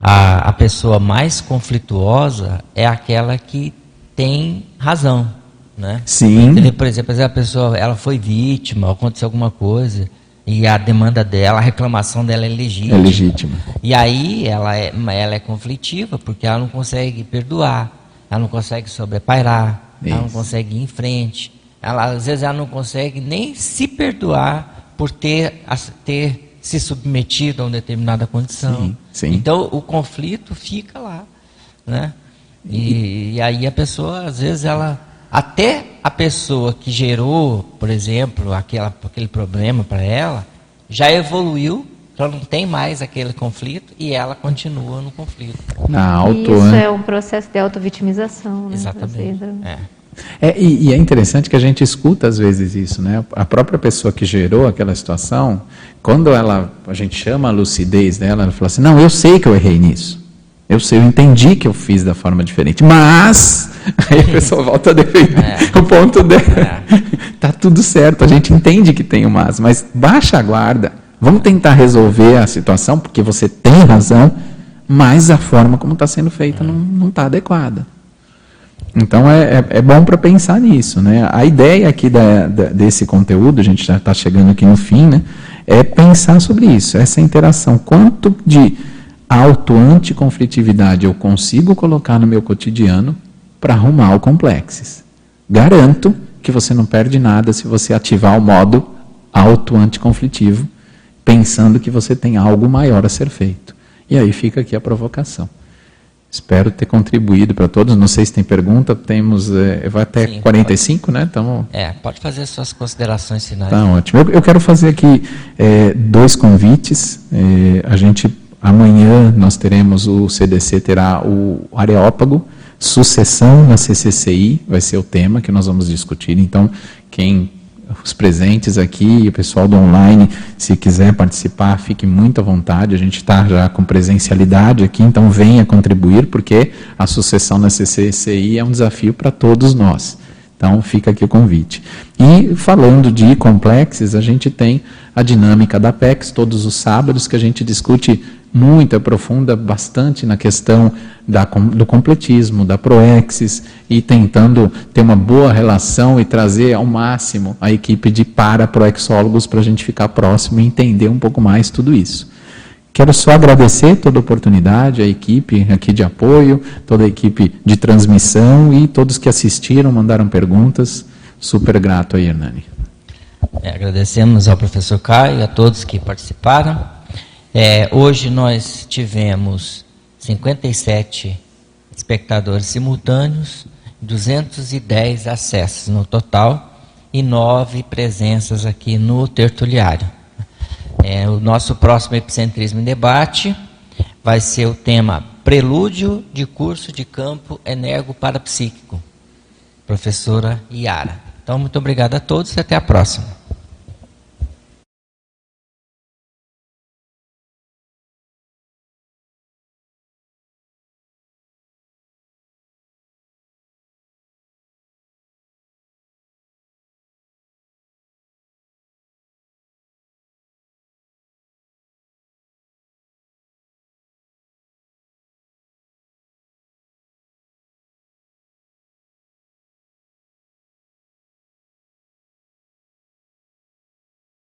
A, a pessoa mais conflituosa é aquela que tem razão, né? Sim. Por exemplo, a pessoa ela foi vítima, aconteceu alguma coisa e a demanda dela, a reclamação dela é legítima. É legítima. E aí ela é, ela é conflitiva porque ela não consegue perdoar, ela não consegue sobrepairar, Isso. ela não consegue ir em frente. Ela, às vezes ela não consegue nem se perdoar por ter, ter se submetido a uma determinada condição. Sim, sim. Então o conflito fica lá, né? E, e, aí a pessoa, às vezes, ela até a pessoa que gerou, por exemplo, aquela, aquele problema para ela, já evoluiu, já não tem mais aquele conflito e ela continua no conflito. Na auto, Isso né? é um processo de autovitimização. Né? Exatamente. É. É, e, e, é interessante que a gente escuta às vezes isso, né? A própria pessoa que gerou aquela situação, quando ela, a gente chama a lucidez dela, ela fala assim: não, eu sei que eu errei nisso. Eu sei, eu entendi que eu fiz da forma diferente, mas aí a pessoa volta a defender é. o ponto dela. É. tá tudo certo, a gente entende que tem o mas, mas baixa a guarda. Vamos tentar resolver a situação, porque você tem razão, mas a forma como está sendo feita não está adequada. Então é, é, é bom para pensar nisso. Né? A ideia aqui da, da, desse conteúdo, a gente já está chegando aqui no fim, né? é pensar sobre isso, essa interação. Quanto de auto-anticonflitividade eu consigo colocar no meu cotidiano para arrumar o complexes? Garanto que você não perde nada se você ativar o modo auto-anticonflitivo pensando que você tem algo maior a ser feito. E aí fica aqui a provocação. Espero ter contribuído para todos. Não sei se tem pergunta. Temos. É, vai até Sim, 45, pode. né? Então, é, pode fazer as suas considerações finais. Tá ótimo. Eu, eu quero fazer aqui é, dois convites. É, a gente. Amanhã nós teremos o CDC terá o Areópago, sucessão na CCCI, vai ser o tema que nós vamos discutir. Então, quem os presentes aqui, o pessoal do online, se quiser participar, fique muito à vontade. A gente está já com presencialidade aqui, então venha contribuir, porque a sucessão na CCCI é um desafio para todos nós. Então fica aqui o convite. E falando de complexes, a gente tem a dinâmica da PEX todos os sábados que a gente discute muito, aprofunda bastante na questão da, do completismo, da proexis e tentando ter uma boa relação e trazer ao máximo a equipe de para-proexólogos para a gente ficar próximo e entender um pouco mais tudo isso. Quero só agradecer toda a oportunidade, a equipe aqui de apoio, toda a equipe de transmissão e todos que assistiram, mandaram perguntas. Super grato aí, Hernani. É, agradecemos ao professor Caio e a todos que participaram. É, hoje nós tivemos 57 espectadores simultâneos, 210 acessos no total e nove presenças aqui no tertuliário. É, o nosso próximo Epicentrismo em Debate vai ser o tema Prelúdio de Curso de Campo Energo Parapsíquico, professora Iara. Então, muito obrigado a todos e até a próxima.